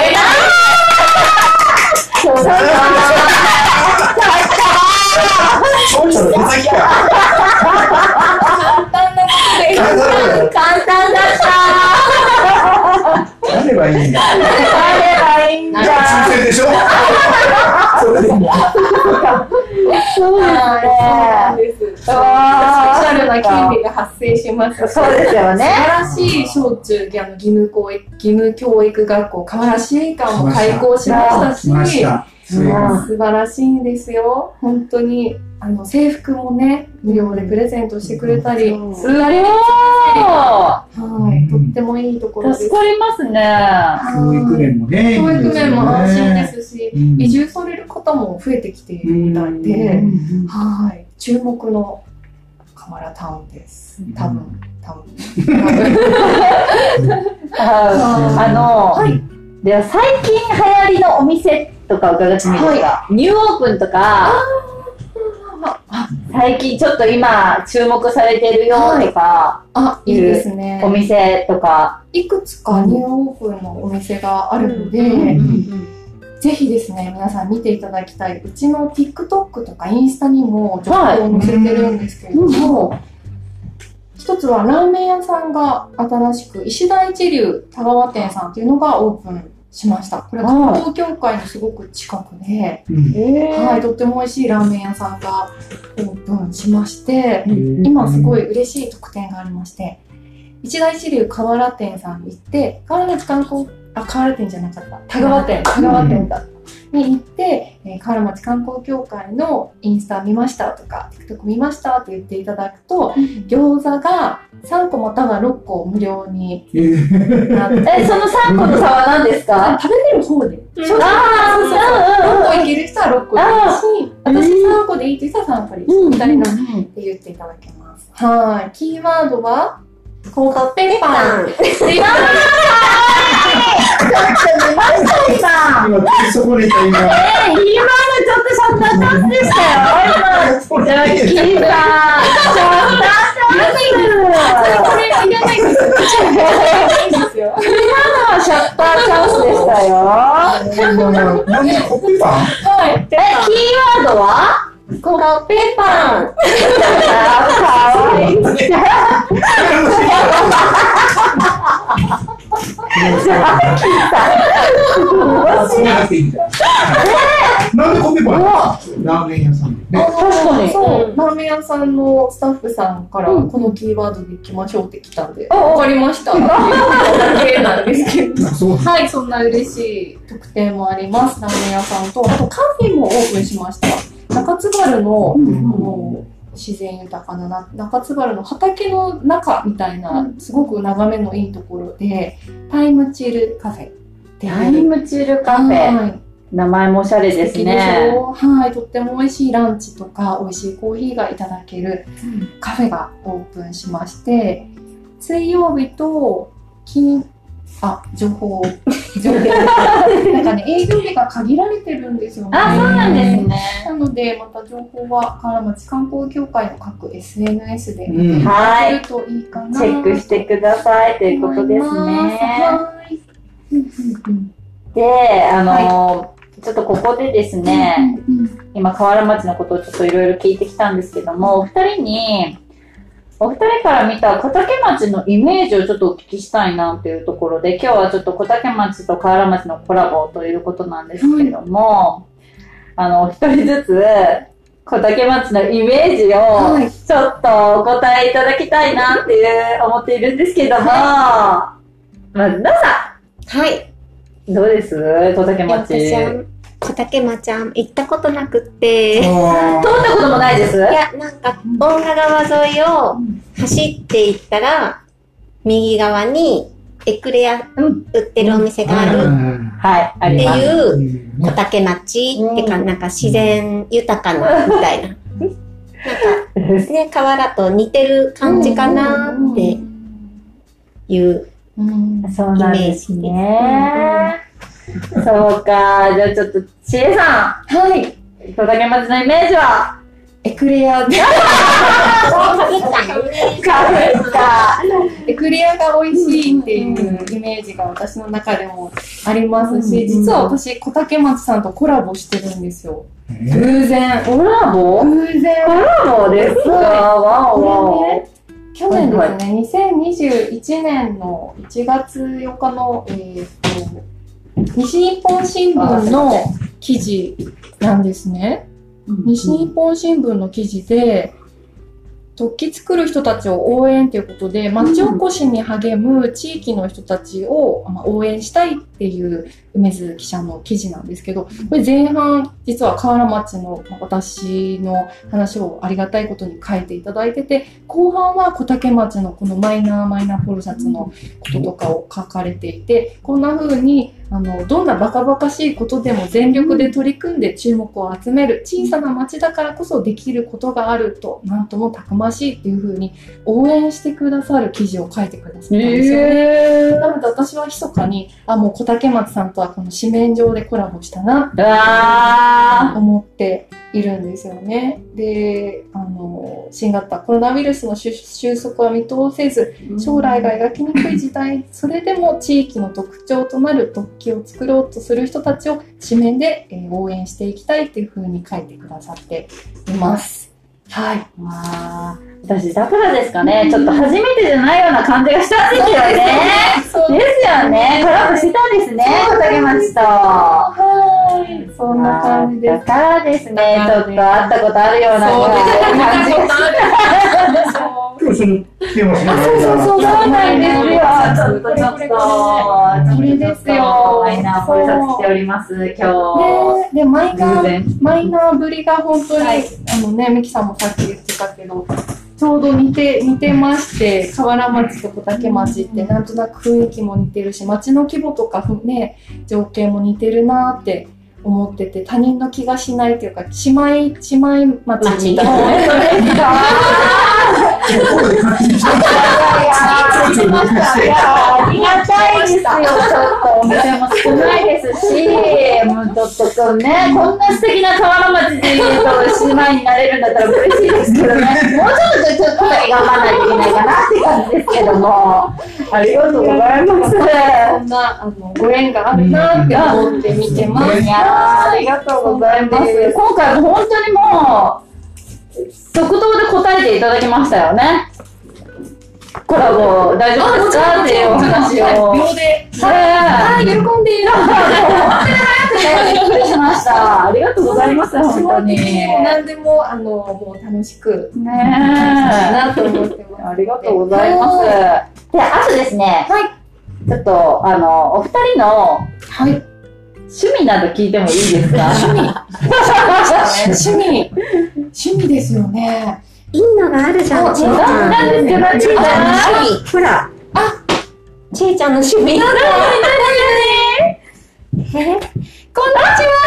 そうだそうしたら手先か。簡単なことで。簡単簡単だったやればいいんだ。やればいいんだ抽選でしょそれでも。そうなんです。スペシャルな権利が発生します。そうですよね。素晴らしい小中義務義務教育義務教育学校河原市営館も開校しましたし素晴らしいんですよ。本当に。あの制服もね無料でプレゼントしてくれたり、すごいはい。とってもいいところです。助かりますね。教育面もね。教育面も安心ですし、うん。移住される方も増えてきているみたいで、うん。はい。注目の河原タウンです。多分多分。[LAUGHS] あの、はい。では最近流行りのお店とか伺ってもいいですか、ニューオープンとか、最近ちょっと今注目されてるよとか、あいいですね。お店とか、いくつかニューオープンのお店があるので、うんぜひですね、皆さん見ていただきたい。うちの TikTok とかインスタにも情報を載せてるんですけれども、一つはラーメン屋さんが新しく、石田一流田川店さんっていうのがオープンしました。これは関東協会のすごく近くで、うんはい、とっても美味しいラーメン屋さんがオープンしまして、うん今すごい嬉しい特典がありまして、一大一流河原店さんに行って、河原町観光、あ、河原店じゃなかった。田川店、田川店だ。に行って、えー河原町観光協会のインスタ見ましたとか、TikTok 見ましたって言っていただくと、餃子が3個または6個無料にえー。なって、え、その3個の差は何ですか？[LAUGHS] 食べれる方で。うん。そうそうそうあー6個いける人は6個でいいし、私3個でいいって人は3個でいいし、みたいなって言っていただけます。はい。キーワードは、コッペパン。[LAUGHS] 今、今、そこにいた今。え、今のちょっとそんなチャンスでしたよ。今、ジャッキーさん、ちょっとチャンス。いいんですよ。いいんですよ。シャッターチャンスでしたよ。何コッペパンはい。え、キーワードは？コッペパン。かわいい。なんでコッペパンラーメン屋さんでね。確かにそう、ラーメン屋さんのスタッフさんから、このキーワードで行きましょうって来たんで、おわかりましたはい、[LAUGHS] そんな嬉しい特典もあります。ラーメン屋さんと、あとカフェもオープンしました。中津原の、うんあの自然豊かなな中津原の畑の中みたいな、すごく眺めのいいところで、タイムチルカフェ。タイムチルカフェ。はい名前もおしゃれですね。はい、とっても美味しいランチとか美味しいコーヒーがいただけるカフェがオープンしまして、水曜日と金、あ、情報、情報。なんかね、[LAUGHS] 営業日が限られてるんですよね。あ、そうなんですね。なので、また情報は、河原町観光協会の各 SNS でうん見ていといいかな。チェックしてくださいということですね。はい。で、あのちょっとここでですね、うんうん今、河原町のことをちょっといろいろ聞いてきたんですけども、お二人に、お二人から見た小竹町のイメージをちょっとお聞きしたいなというところで、今日はちょっと小竹町と河原町のコラボということなんですけども、あの、お一人ずつ、小竹町のイメージをはいちょっとお答えいただきたいなっていう思っているんですけども、まず、なさはい。ん、どうです？小竹町。私は小竹町ちゃん行ったことなくって。通ったこともないです？や、なんか、大賀川沿いを走っていったら、右側にエクレアうん。売ってるお店がある。はい、あってります。いう小竹町ってか、なんか自然豊かなみたいな。なんかね、河原と似てる感じかなっていう。うん。そうなんですね。そうか。じゃあちょっと、ちえさはい。ん、小竹町のイメージは？エクレア。エクレアが美味しいっていうイメージが私の中でもありますし、うん実は私、小竹町さんとコラボしてるんですよ。え偶然。コラボ偶然。コラボですか？わおわお。去年ですね、2021年の1月8日の、えー、と西日本新聞の記事なんですね。西日本新聞の記事で、突起作る人たちを応援ということで、町おこしに励む地域の人たちをまあ応援したいっていう梅津記者の記事なんですけど、これ前半、実は河原町のまあ私の話をありがたいことに書いていただいてて、後半は小竹町のこのマイナーマイナーポルシャツのこととかを書かれていて、こんな風に、あの、どんなバカバカしいことでも全力で取り組んで注目を集める小さな町だからこそできることがあると、なんともたくましいっていう風に応援してくださる記事を書いてくださったんですよね。へなので私は密かに、あ、もう小竹松さんとはこの紙面上でコラボしたなー。うわ思っているんですよね。で、あの、新型コロナウイルスの収収束は見通せず、ー。将来が描きにくい時代、[LAUGHS] それでも地域の特徴となる突起を作ろうとする人たちを紙面で、えー応援していきたいっていう風に書いてくださっています。はい。私、だからですかね。ちょっと初めてじゃないような感じがしたんですよね。そうですよね。コラボしてたんですね。小竹町と。はい。そんな感じです。だからですね、ちょっと会ったことあるようなそうですね。感じが今日その来てますね。そうそうそうなんですよ。ちょっとちょっと。これですよマイナーポイサしております、今日。ね、で、マイナー。マイナーぶりが本当に、はいあのね、ミキさんもさっき言ってたけど、ちょうど似て、似てまして、河原町と小竹町ってなんとなく雰囲気も似てるし、町の規模とかふね、情景も似てるなって思ってて、他人の気がしないっていうか、姉妹、姉妹町みたいな。[LAUGHS] 本当ですか声で勝手にしていありがたいですよ。ちょっとお店も少ないですし、もうちょっとね、こんな素敵な河原町で言うと姉妹になれるんだったら嬉しいですけどね。もうちょっとちょっと頑張らないといけないかなって感じですけども。ありがとうございます。そんな、あの、ご縁があるなって思って見てます。ありがとうございます。今回も本当にもう、即答で答えていただきましたよね。コラボ大丈夫ですか？っていうお話を。秒で。はい。喜んでいる。びっくりしました。ありがとうございます、本当に。何でも、あの、もう楽しく、え。なと思ってます。ありがとうございます。で、あとですね、はい。ちょっと、あの、お二人のはい。趣味など聞いてもいいですか？趣味。趣味。趣味ですよね。いいのがあるじゃん、あちえちゃん。なんですけどちえちゃんの趣味。ほら。あ、ちえちゃんの趣味。え？こんにちは。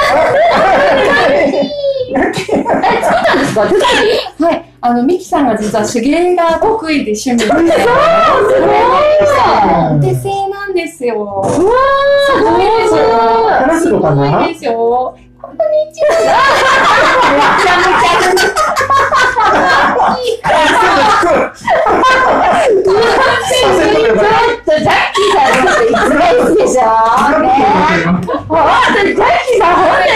[LAUGHS] はい。あの、ミキさんが実は手芸が得意で趣味で。そうお手製なんですよ。すごいですよ。ガラスとかなすごいですよ。ちょっとジャッキーさんのこといいいでしょ？ねほんとにジャッキーさんほんとで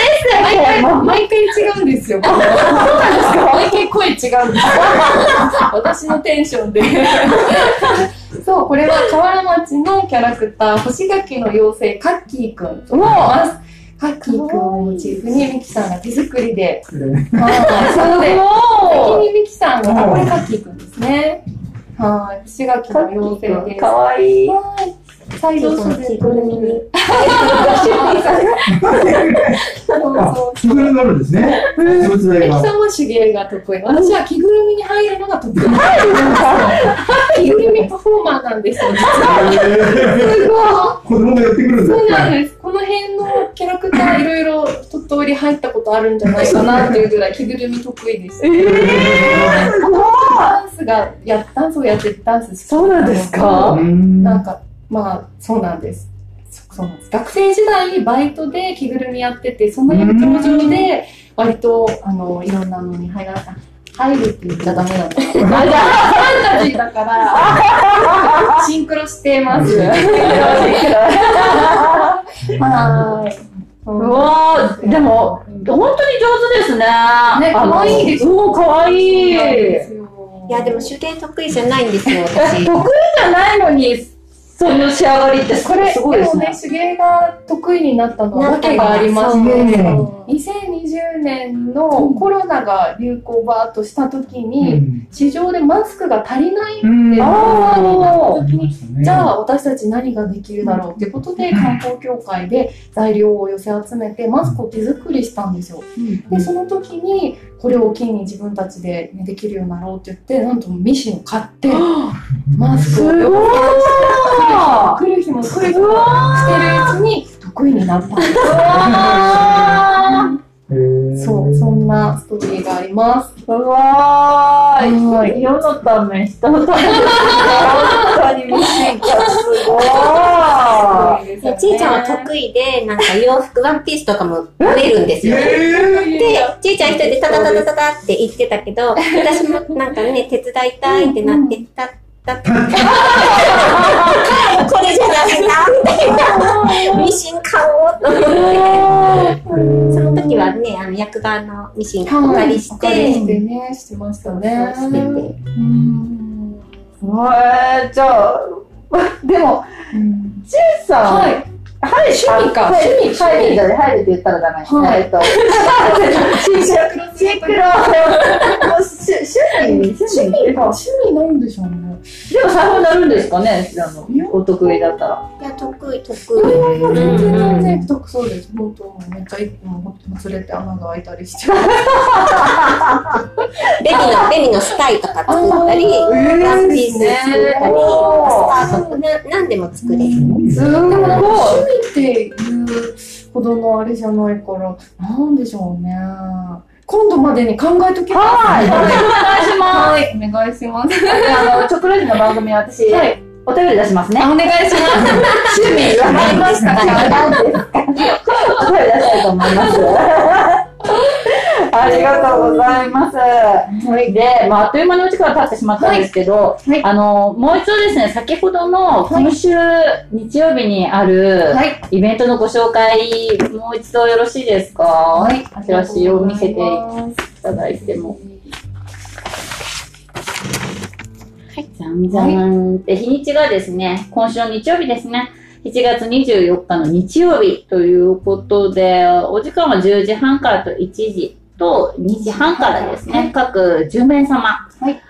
すよねもう毎回違う [LAUGHS] んですよ。毎回声違うんですよ。私のテンションで。そう、これは河原町のキャラクター、干し柿の妖精、カッキーくんと言います。カッキーくんをモチーフにミキさんが手作りで。はい、そうで。先にミキさんが、これカッキーくんですね。はい、干し柿の妖精です。かわいいはい。サイドショーで着ぐるみに。あ、着ぐるみがあるんですね。実物大が。エキさんは手芸が得意。私は着ぐるみに入るのが得意。[LAUGHS] 着ぐるみパフォーマーなんですよ、実は。すごい。子供がやってくるんですそうなんね。です。この辺のキャラクターいろいろ一通り入ったことあるんじゃないかなっていうぐらい着ぐるみ得意です。ダンスがやダンスをやってダンスそうなんですか？うんなんかまあそうなんです。そそうなんです。学生時代バイトで着ぐるみやっててその延長上で割とあのいろんなのに入ら入るって言っちゃダメなんだ。[LAUGHS] ファンタジーだから [LAUGHS] シンクロしてます。はい。うわーでも、本当に上手ですね。ね可愛いですよ。うん、可愛い。そうなん得ですよいや、でも手芸得意じゃないんですよ、私。意じゃないのに、その仕上がりってすこれ、すごいですね。手芸が得意になったのは訳がありましそう。て、うん2020年のコロナが流行バーッとした時うに、ん。市場でマスクが足りないうん。であー時にじゃあ私たち何ができるだろうってことで観光協会で材料を寄せ集めてマスクを手作りしたんですよ。でその時にこれを機に自分たちで、ね、できるようになろうって言ってなんとミシンを買ってマスクをすごい来る日も来る日もしてるうちに得意になったんです。へーそう、そんなストーリーがあります。うわー、い。世のため、人のため、本当にミシンがすごい。ちい。ちゃんは得意で、なんか洋服、ワンピースとかも縫えるんですよ。で、ちい。ちゃん一人でタタタタタタって言ってたけど、私もなんかね、手伝い。たい。ってなって、たってたこれじゃダメだみたいな。ミシン買おうと思って。その時はね、あの、役場のミシンお借りしお借りして、ね、してましたね。してて。うん。えー、じゃあ、でも、うん。ちいさん、はい。はい、趣味かはい趣味入るじゃない、入るって言ったらダメ。はいえっと、シンクロ、シクロ、趣味、趣趣味、趣味なん。でしょうね。でも裁縫になるんですかね、あのお得意だったら。いや、得意、得いやいやいや、全然うん全然得そうです。本当、めっちゃいつもほんと釣れて穴が開いたりして。ベビの、ベビのスタイとか作ったり、あーワンピース作ったり、スえーカートとか、な何でも作れる。すごい。趣味っていうほどのあれじゃないから、なんでしょうね。今度までに考えときます。はい、お願いします。はい、お願いします。あの、チョコレートの番組は私、はい。お便り出しますね。お願いします。趣味わかりましたか何です。かお便り出したいと思います。ありがとうございます。で、まあ、あっという間にお時間経ってしまったんですけど、はいあの、もう一度ですね、先ほどの今週日曜日にあるはい。イベントのご紹介、もう一度よろしいですか？はい。チラシを見せていただいても。はい、じゃんじゃん。で、日にちがですね、今週の日曜日ですね。7月24日の日曜日ということで、お時間は10時半からと1時と2時半からですね、各10名様はい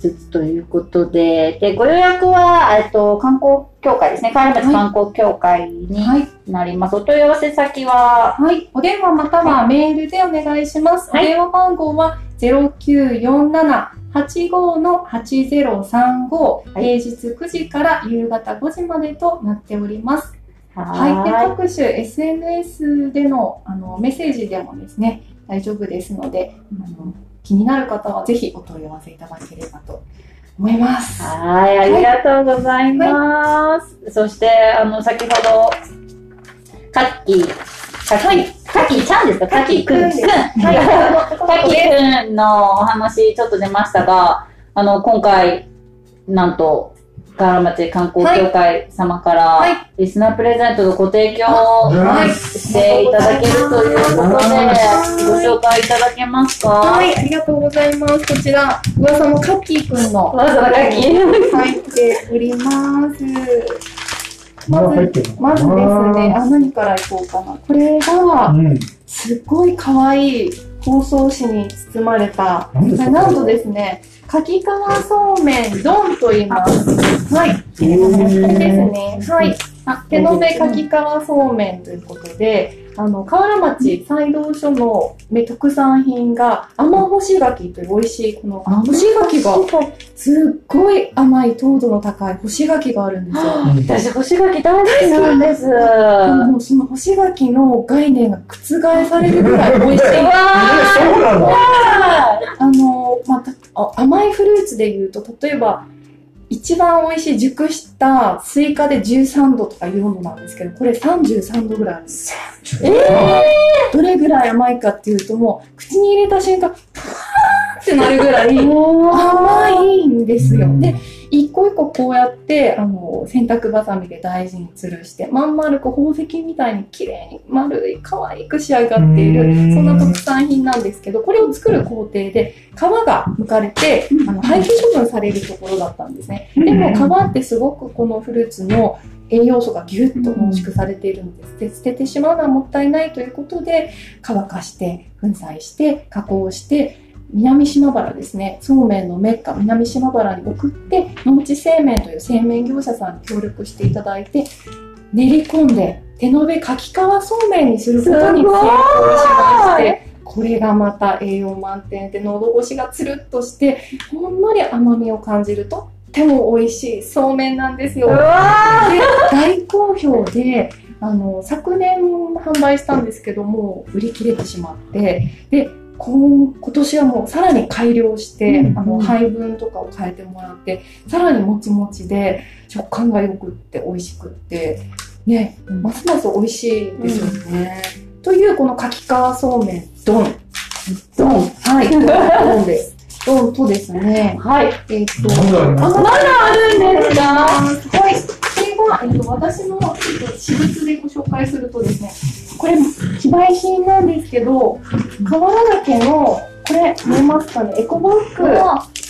ずつということで、で、ご予約は、えっと、観光協会ですね、川原町観光協会にはい。なります。お問い合わせ先は、はい。お電話またはメールでお願いします。はいお電話番号は0947-85の8035、はい平日9時から夕方5時までとなっております。ははい。で、い。各種 SNS でのあのメッセージでもですね、大丈夫ですので、あの気になる方はぜひお問い合わせいただければと思います。はい、ありがとうございます。そして、あの、先ほど、カッキー、カッキー、カッキーちゃんですか？カッキーくん。[LAUGHS] カッキーくんのお話ちょっと出ましたが、あの、今回、なんと、河原町観光協会様から、はいリスナープレゼントのご提供をはいしていただけるということで、ご紹介いただけますか？はい、ありがとうございます。こちら、噂のカッキーくんのまずはカッキー。入っております。まず、まずですね、あ、何からいこうかな。これがう、ん。すっごい可愛い包装紙に包まれた、なんとですね、柿皮そうめん丼と言います。はい。ですね。はい。あ手延べ柿皮そうめんということで、あの、河原町西道所のね特産品が、甘干し柿という美味しい、この干し柿が、すっごい甘い糖度の高い干し柿があるんですよ。私、干し柿大好きなんです。でもその干し柿の概念が覆されるぐらい美味しい。[LAUGHS] えそうなの？あの、また、あ甘いフルーツで言うと、例えば、一番美味しい熟したスイカで13度とか4度なんですけど、これ33度ぐらいあるんです。どれぐらい甘いかっていうと、もう、口に入れた瞬間、ふわーってなるぐらい甘いんですよ。で、一個一個こうやって、あの、洗濯バサミで大事に吊るして、まん丸く宝石みたいに綺麗に丸い可愛く仕上がっている、うんそんな特産品なんですけど、これを作る工程で皮が剥かれて、あの、廃棄処分されるところだったんですね。でも皮ってすごくこのフルーツの栄養素がギュッと濃縮されているんです。で、捨ててしまうのはもったいないということで、乾かして、粉砕して、加工して、南島原ですね、そうめんのメッカ、南島原に送って、農地製麺という製麺業者さんに協力していただいて、練り込んで、手延べかき皮そうめんにすることに成功しまして、これがまた栄養満点で喉越しがつるっとして、ほんのり甘みを感じるとっても美味しいそうめんなんですよ。大好評であの昨年販売したんですけども売り切れてしまってで今今年はもうさらに改良して、うん。あの配分とかを変えてもらってさらにもちもちで食感がよくって美味しくってねますます美味しいですよね。というこのかき皮そうめんドンドンはい。ドンです。ドンとですね。はい。えっ、とまだありまだあるんですか？はい。これは、えっと、私の、えっと、私物でご紹介するとですね、これ、非売品なんですけど、河原岳の、これ、見えますかね、エコバッグ。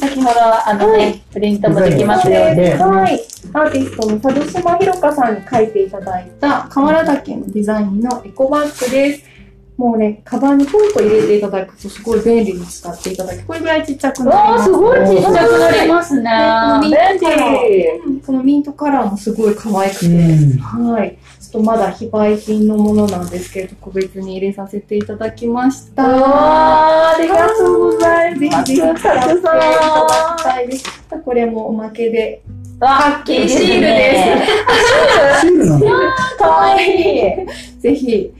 先ほど、あのね、プリントもできますよねね。はい。アーティストの佐渡島ひろかさんに書いていただいた、河原岳のデザインのエコバッグです。もうね、カバンにポンと入れていただくとすごい便利に使っていただき、これぐらいちっちゃくなりわあ、ます。すごいちっちゃくなりますね。このミントカラーもすごい可愛くて、うんはい。ちょっとまだ非売品のものなんですけれど、個別に入れさせていただきました。わあ、ありがとうございます。ぜひぜひ使っていただきさたいです。これもおまけで。ん。パッケージシールです。シールなの？かわいい。ぜひ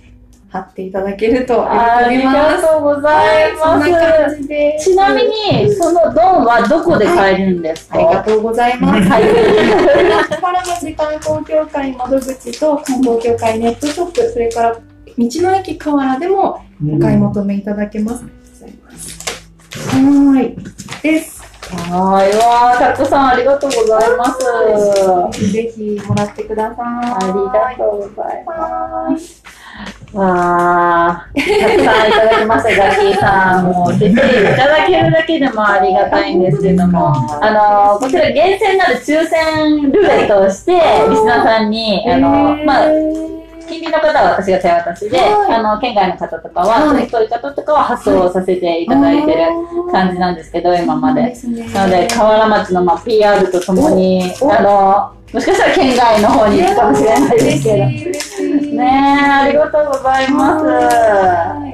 貼っていただけるとあり喜びます。がとうございます。感じで。ちなみに、そのドンはどこで買えるんですか？ありがとうございます。はい。パラマジ観光協会窓口と観光協会ネットショップ、それから道の駅河原でもお買い求めいただけます。はーい。です。はい。わあ、たくさんありがとうございます。ぜひもらってください。ありがとうございます。はわあ、たくさんいただきました、ガッキーさん。もう、ぜひいただけるだけでもありがたいんですけども、あの、こちら厳選なる抽選ルーレットをして、リスナーさんに、あの、まあ、近隣の方は私が手渡しで、はい。あの、県外の方とかは、はい。遠い方とかは発送させていただいてる感じなんですけど、今まで。なので、河原町の、まあ、PR とともに、おあの、もしかしたら県外の方に行くかもしれないですけど。ねえ、ありがとうございます。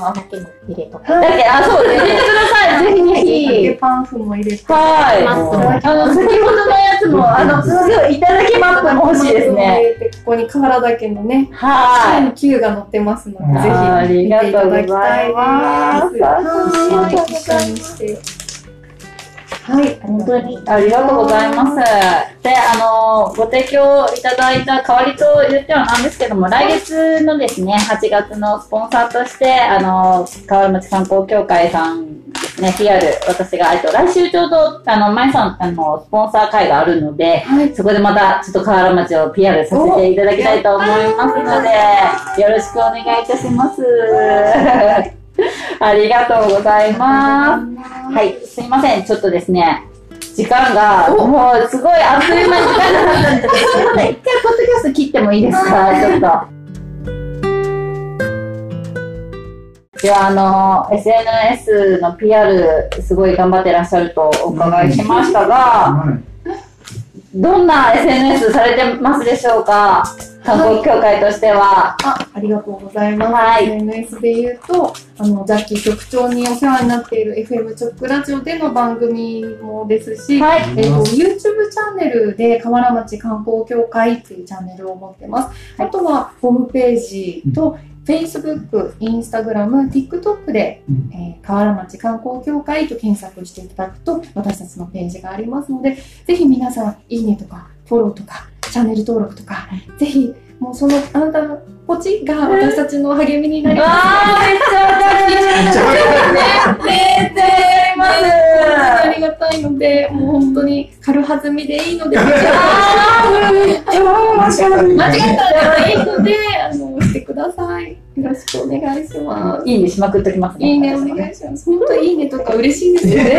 はいわだけも入れとく。だけあ、そうです。入れてください。ぜひぜひ。パンフも入れて。はい。あの、先ほどのやつも、あの、すごい、いただきマップも欲しいですね。ここに河原岳のね、はい。9が載ってますので、ぜひ見ていりがとうごただきたざいます。です。はい、一緒にして。はい、本当にありがとうございます。で、あの、ご提供いただいた代わりと言ってはなんですけども、来月のですね、8月のスポンサーとして、あの、河原町観光協会さんですね、PR、私が、えっと、来週ちょうど、あの、前さん、あの、スポンサー会があるので、はい、そこでまた、ちょっと河原町を PR させていただきたいと思いますので、よろしくお願いいたします。[LAUGHS] ありがとうございます。はい、すいません。ちょっとですね、時間が、もうすごいあっという間に時間が経ったんですけど、すいません。一回ポッドキャスト切ってもいいですか？ちょっと。では、あの、SNS の PR、すごい頑張ってらっしゃるとお伺いしましたが、はいどんな SNS されてますでしょうか？は観光協会としては。あ、ありがとうございます。はい SNS で言うと、あの、ザッキー局長にお世話になっている FM チョックラジオでの番組もですし、はい。えっと、YouTube チャンネルで河原町観光協会っていうチャンネルを持ってます。あとは、ホームページと、Facebook、Instagram、TikTok で、うん。えー河原町観光協会と検索していただくと、私たちのページがありますので、ぜひ皆さん、いいねとか、フォローとか、チャンネル登録とか、ぜひ、もうその、あなたのポチが私たちの励みになりわます。ー、めっちゃわかる。めっちゃめっちゃやりまありがたいので、もう本当に軽はずみでいいので、間違。ったらいいので、あの、押してください。よろしくお願いします。いいねしまくっときますね。いいね、お願いします。本当いいねとか嬉しいです嬉しいね。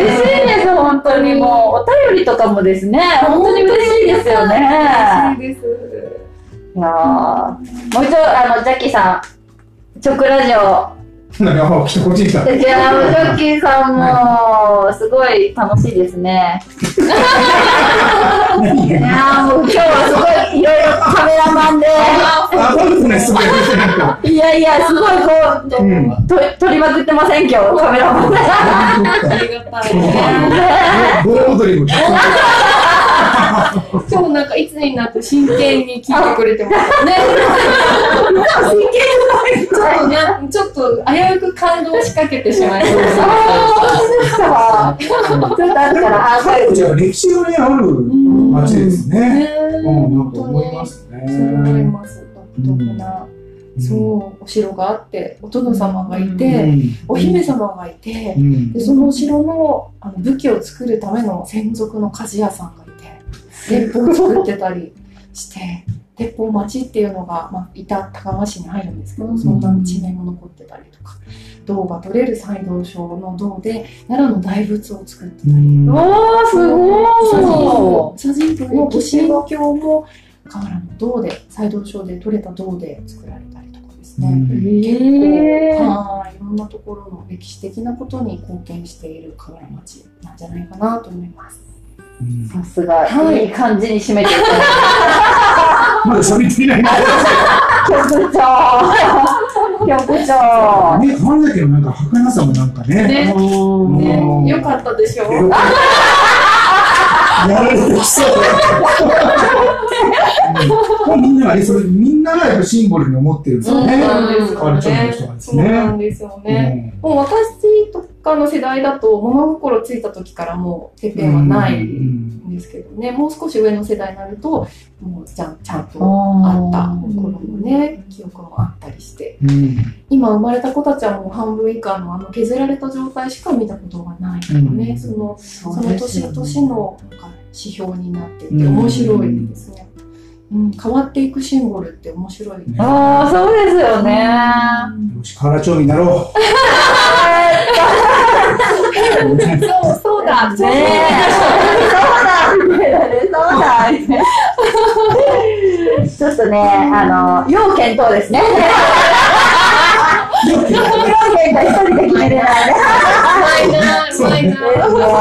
です、本当にもう。お便りとかもですね、本当に嬉しいですよね。嬉しいです。いやーもう一度、あの、ジャッキーさん、チョクラジオ、[LAUGHS] なんか、あ、こっちに来た。いやージャッキーさんも、すごい楽しいですね。いやーもう今日はすごい、いろいろカメラマンで、あ、そうですね、すごいやいや、すごいこう、うん。と撮りまくってません、今日、カメラマン [LAUGHS] で。ありがたい。[LAUGHS] [LAUGHS] 今日なんかいつになって真剣に聞いてくれてますね。ちょっとね、ちょっと危うく感動しかけてしまいました。あーちょっと後からアーカイブじゃあ、歴史がね、ある街ですね。ねうん、なんか思いますね。そう思います。独特な、そう、お城があって、お殿様がいて、お姫様がいてう、ん。でそのお城のあの武器を作るための専属の鍛冶屋さんが鉄砲を作ってたりして、鉄砲町っていうのが、まあ、いた高川市に入るんですけど、そんな地名も残ってたりとか、銅が取れる西道省の銅で奈良の大仏を作ってたり、うんおー、すご佐神宮の御神教も河原の銅で、西道省で取れた銅で作られたりとかですね。い。結え構、はい、いろんなところの歴史的なことに貢献している河原町なんじゃないかなと思います。うんさすが、はいいい感じに締めていただまだ喋っていない。局長局長ね、川崎のなんか儚さもなんかね。ね、うんね、よかったでしょう。やられてきそうだ。みんながね、それ、みんながやっぱシンボルに思ってるんですそうよね。なんですよね。そうなね。んですよね。もう私とかの世代だと物心ついた時からもうてっぺんはないうんんですけどね、もう少し上の世代になると、もうちゃんちゃんとああった頃のね、記憶もあったりして。うん。今生まれた子たちはもう半分以下のあの削られた状態しか見たことがないからね、うん。そのそその年々の指標になっていてうん面白いですね、うん、変わっていくシンボルって面白いね。ああ、そうですよね。よし、河原町になろそうそうだね。え。そうだね、そうだちょっとね、あの、要検討ですね。要検討。一人で決めれないね。[LAUGHS] うまいなうまいな。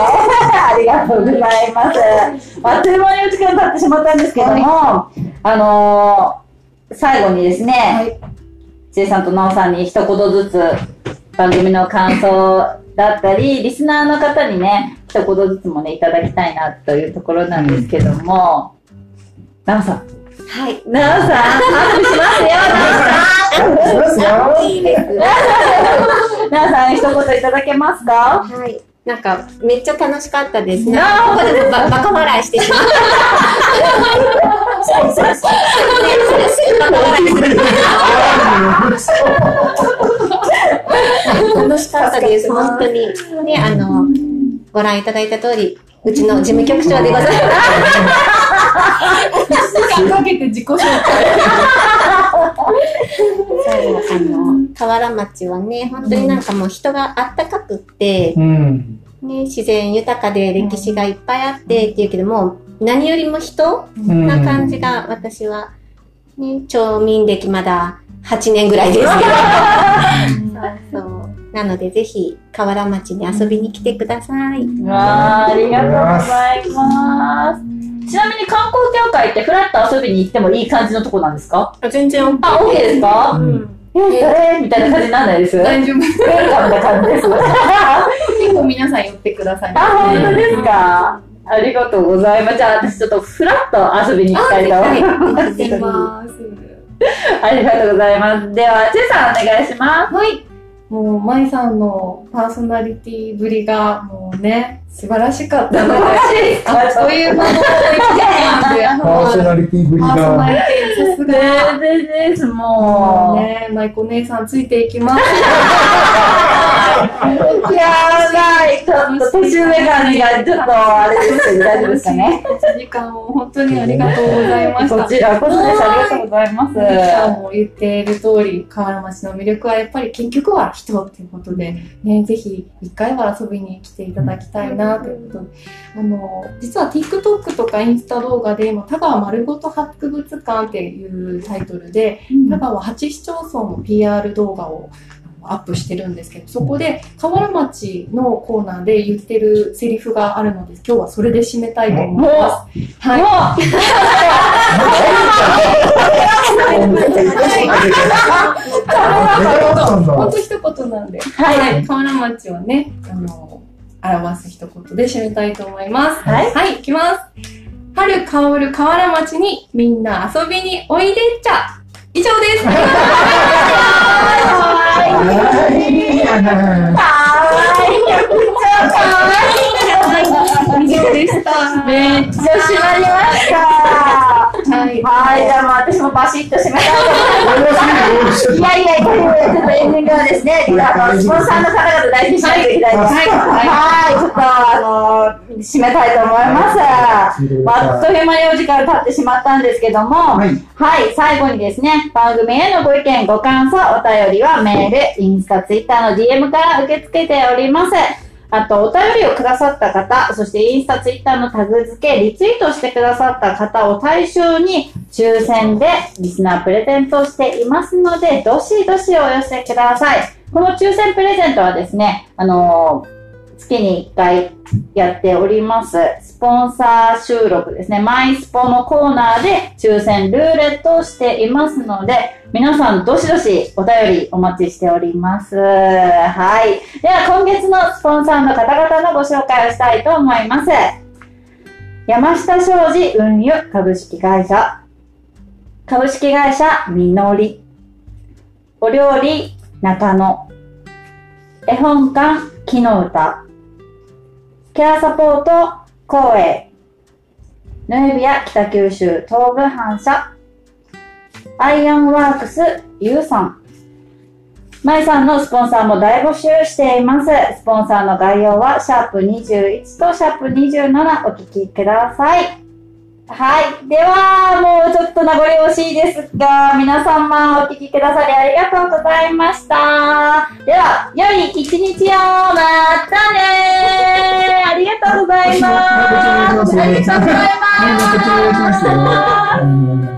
ありがとうございます。あっという間にお時間経ってしまったんですけども、あのー最後にですね、ちえさんとなおさんに一言ずつ番組の感想だったり、リスナーの方にね、一言ずつもね、いただきたいなというところなんですけども、なおさん、はい。なおさん、アップしますよ、なう。そうですよ。いいです。おさん。なおさん、一言いただけますか？はい。なんか、めっちゃ楽しかったですね。あーここでもババカ笑いしてしまった。そうそうそう。すぐバカ笑いして楽しかったです。本当に。ね、あの、ご覧いただいた通り、うちの事務局長でございます。時間かけて自己紹介そう、あの、河原町はね、本当になんかもう人があったかくって、うん。ね、自然豊かで歴史がいっぱいあってっていうけども、何よりも人うんな感じが私は、ね、町民歴まだ8年ぐらいですけど。[LAUGHS] そうそう。なのでぜひ河原町に遊びに来てください。わあ、ありがとうございます。ちなみに観光協会ってフラッと遊びに行ってもいい感じのとこなんですか？あ全然 OK。あ、OK ですか、うん。え、誰みたいな感じにならないです大丈夫。ルカムな感じです。結構皆さん寄ってくださいね。あ、本当ですか？ありがとうございます。じゃあ私ちょっとフラッと遊びに行きたいと思います。ありがとうございます。では、チェさんお願いします。はい。もう、舞さんのパーソナリティぶりが、もうね、素晴らしかったので、あっという間の一年で、パーソナリティぶりパーソナが。リティ、さすが。全然です、ももう。うね、舞子姉さんついていきます。[LAUGHS] やばい、ちょっと年上感がちょっとあれですけど、大丈夫ですかね。1時間を本当にありがとうございました。こちらこそです。ありがとうございます。さんも言っている通り、河原町の魅力はやっぱり結局は人っていうことで、ね、ぜひ一回は遊びに来ていただきたいなということで、あの、実は TikTok とかインスタ動画で今、田川丸ごと博物館っていうタイトルで、田川8市町村の PR 動画をアップしてるんですけど、そこで河原町のコーナーで言ってるセリフがあるので、今日はそれで締めたいと思います。はい。も本当一言なんで。う、はい。はい。河原町をね、あの、表す一言で締めたいと思います。はいはい、いきます。春香る河原町にみんな遊びにおいでっちゃ。以上です。以上でした。めっちゃ締まりました。はい。はい、じゃあもう私もバシッと締めたいと思います。[LAUGHS] いやいや、これちょっとエンディングはですね、あの、スポンサーの方々大事にしないといけないので、はいはい、ちょっとあの、締めたいと思います。あっという間にお時間経ってしまったんですけども、はい。はい、最後にですね、番組へのご意見、ご感想、お便りはメール、インスタ、ツイッターの DM から受け付けております。あと、お便りをくださった方、そしてインスタ、ツイッターのタグ付け、リツイートしてくださった方を対象に、抽選でリスナープレゼントしていますので、どしどしお寄せください。この抽選プレゼントはですね、あのー月に1回やっております。スポンサー収録ですね。マイスポのコーナーで抽選ルーレットをしていますので、皆さんどしどしお便りお待ちしております。はい。では今月のスポンサーの方々のご紹介をしたいと思います。山下商事運輸株式会社、株式会社みのり、お料理中野、絵本館木の歌、ケアサポート光栄、ヌエビア北九州。東部反射、アイアンワークスユウさん、マイさんのスポンサーも大募集しています。スポンサーの概要は、シャープ21とシャープ27お聞きください。はい。では、もうちょっと名残惜しいですが、皆様お聞きくださりありがとうございました。では、良い一日を、またねありがとうございます。ありがとうございます。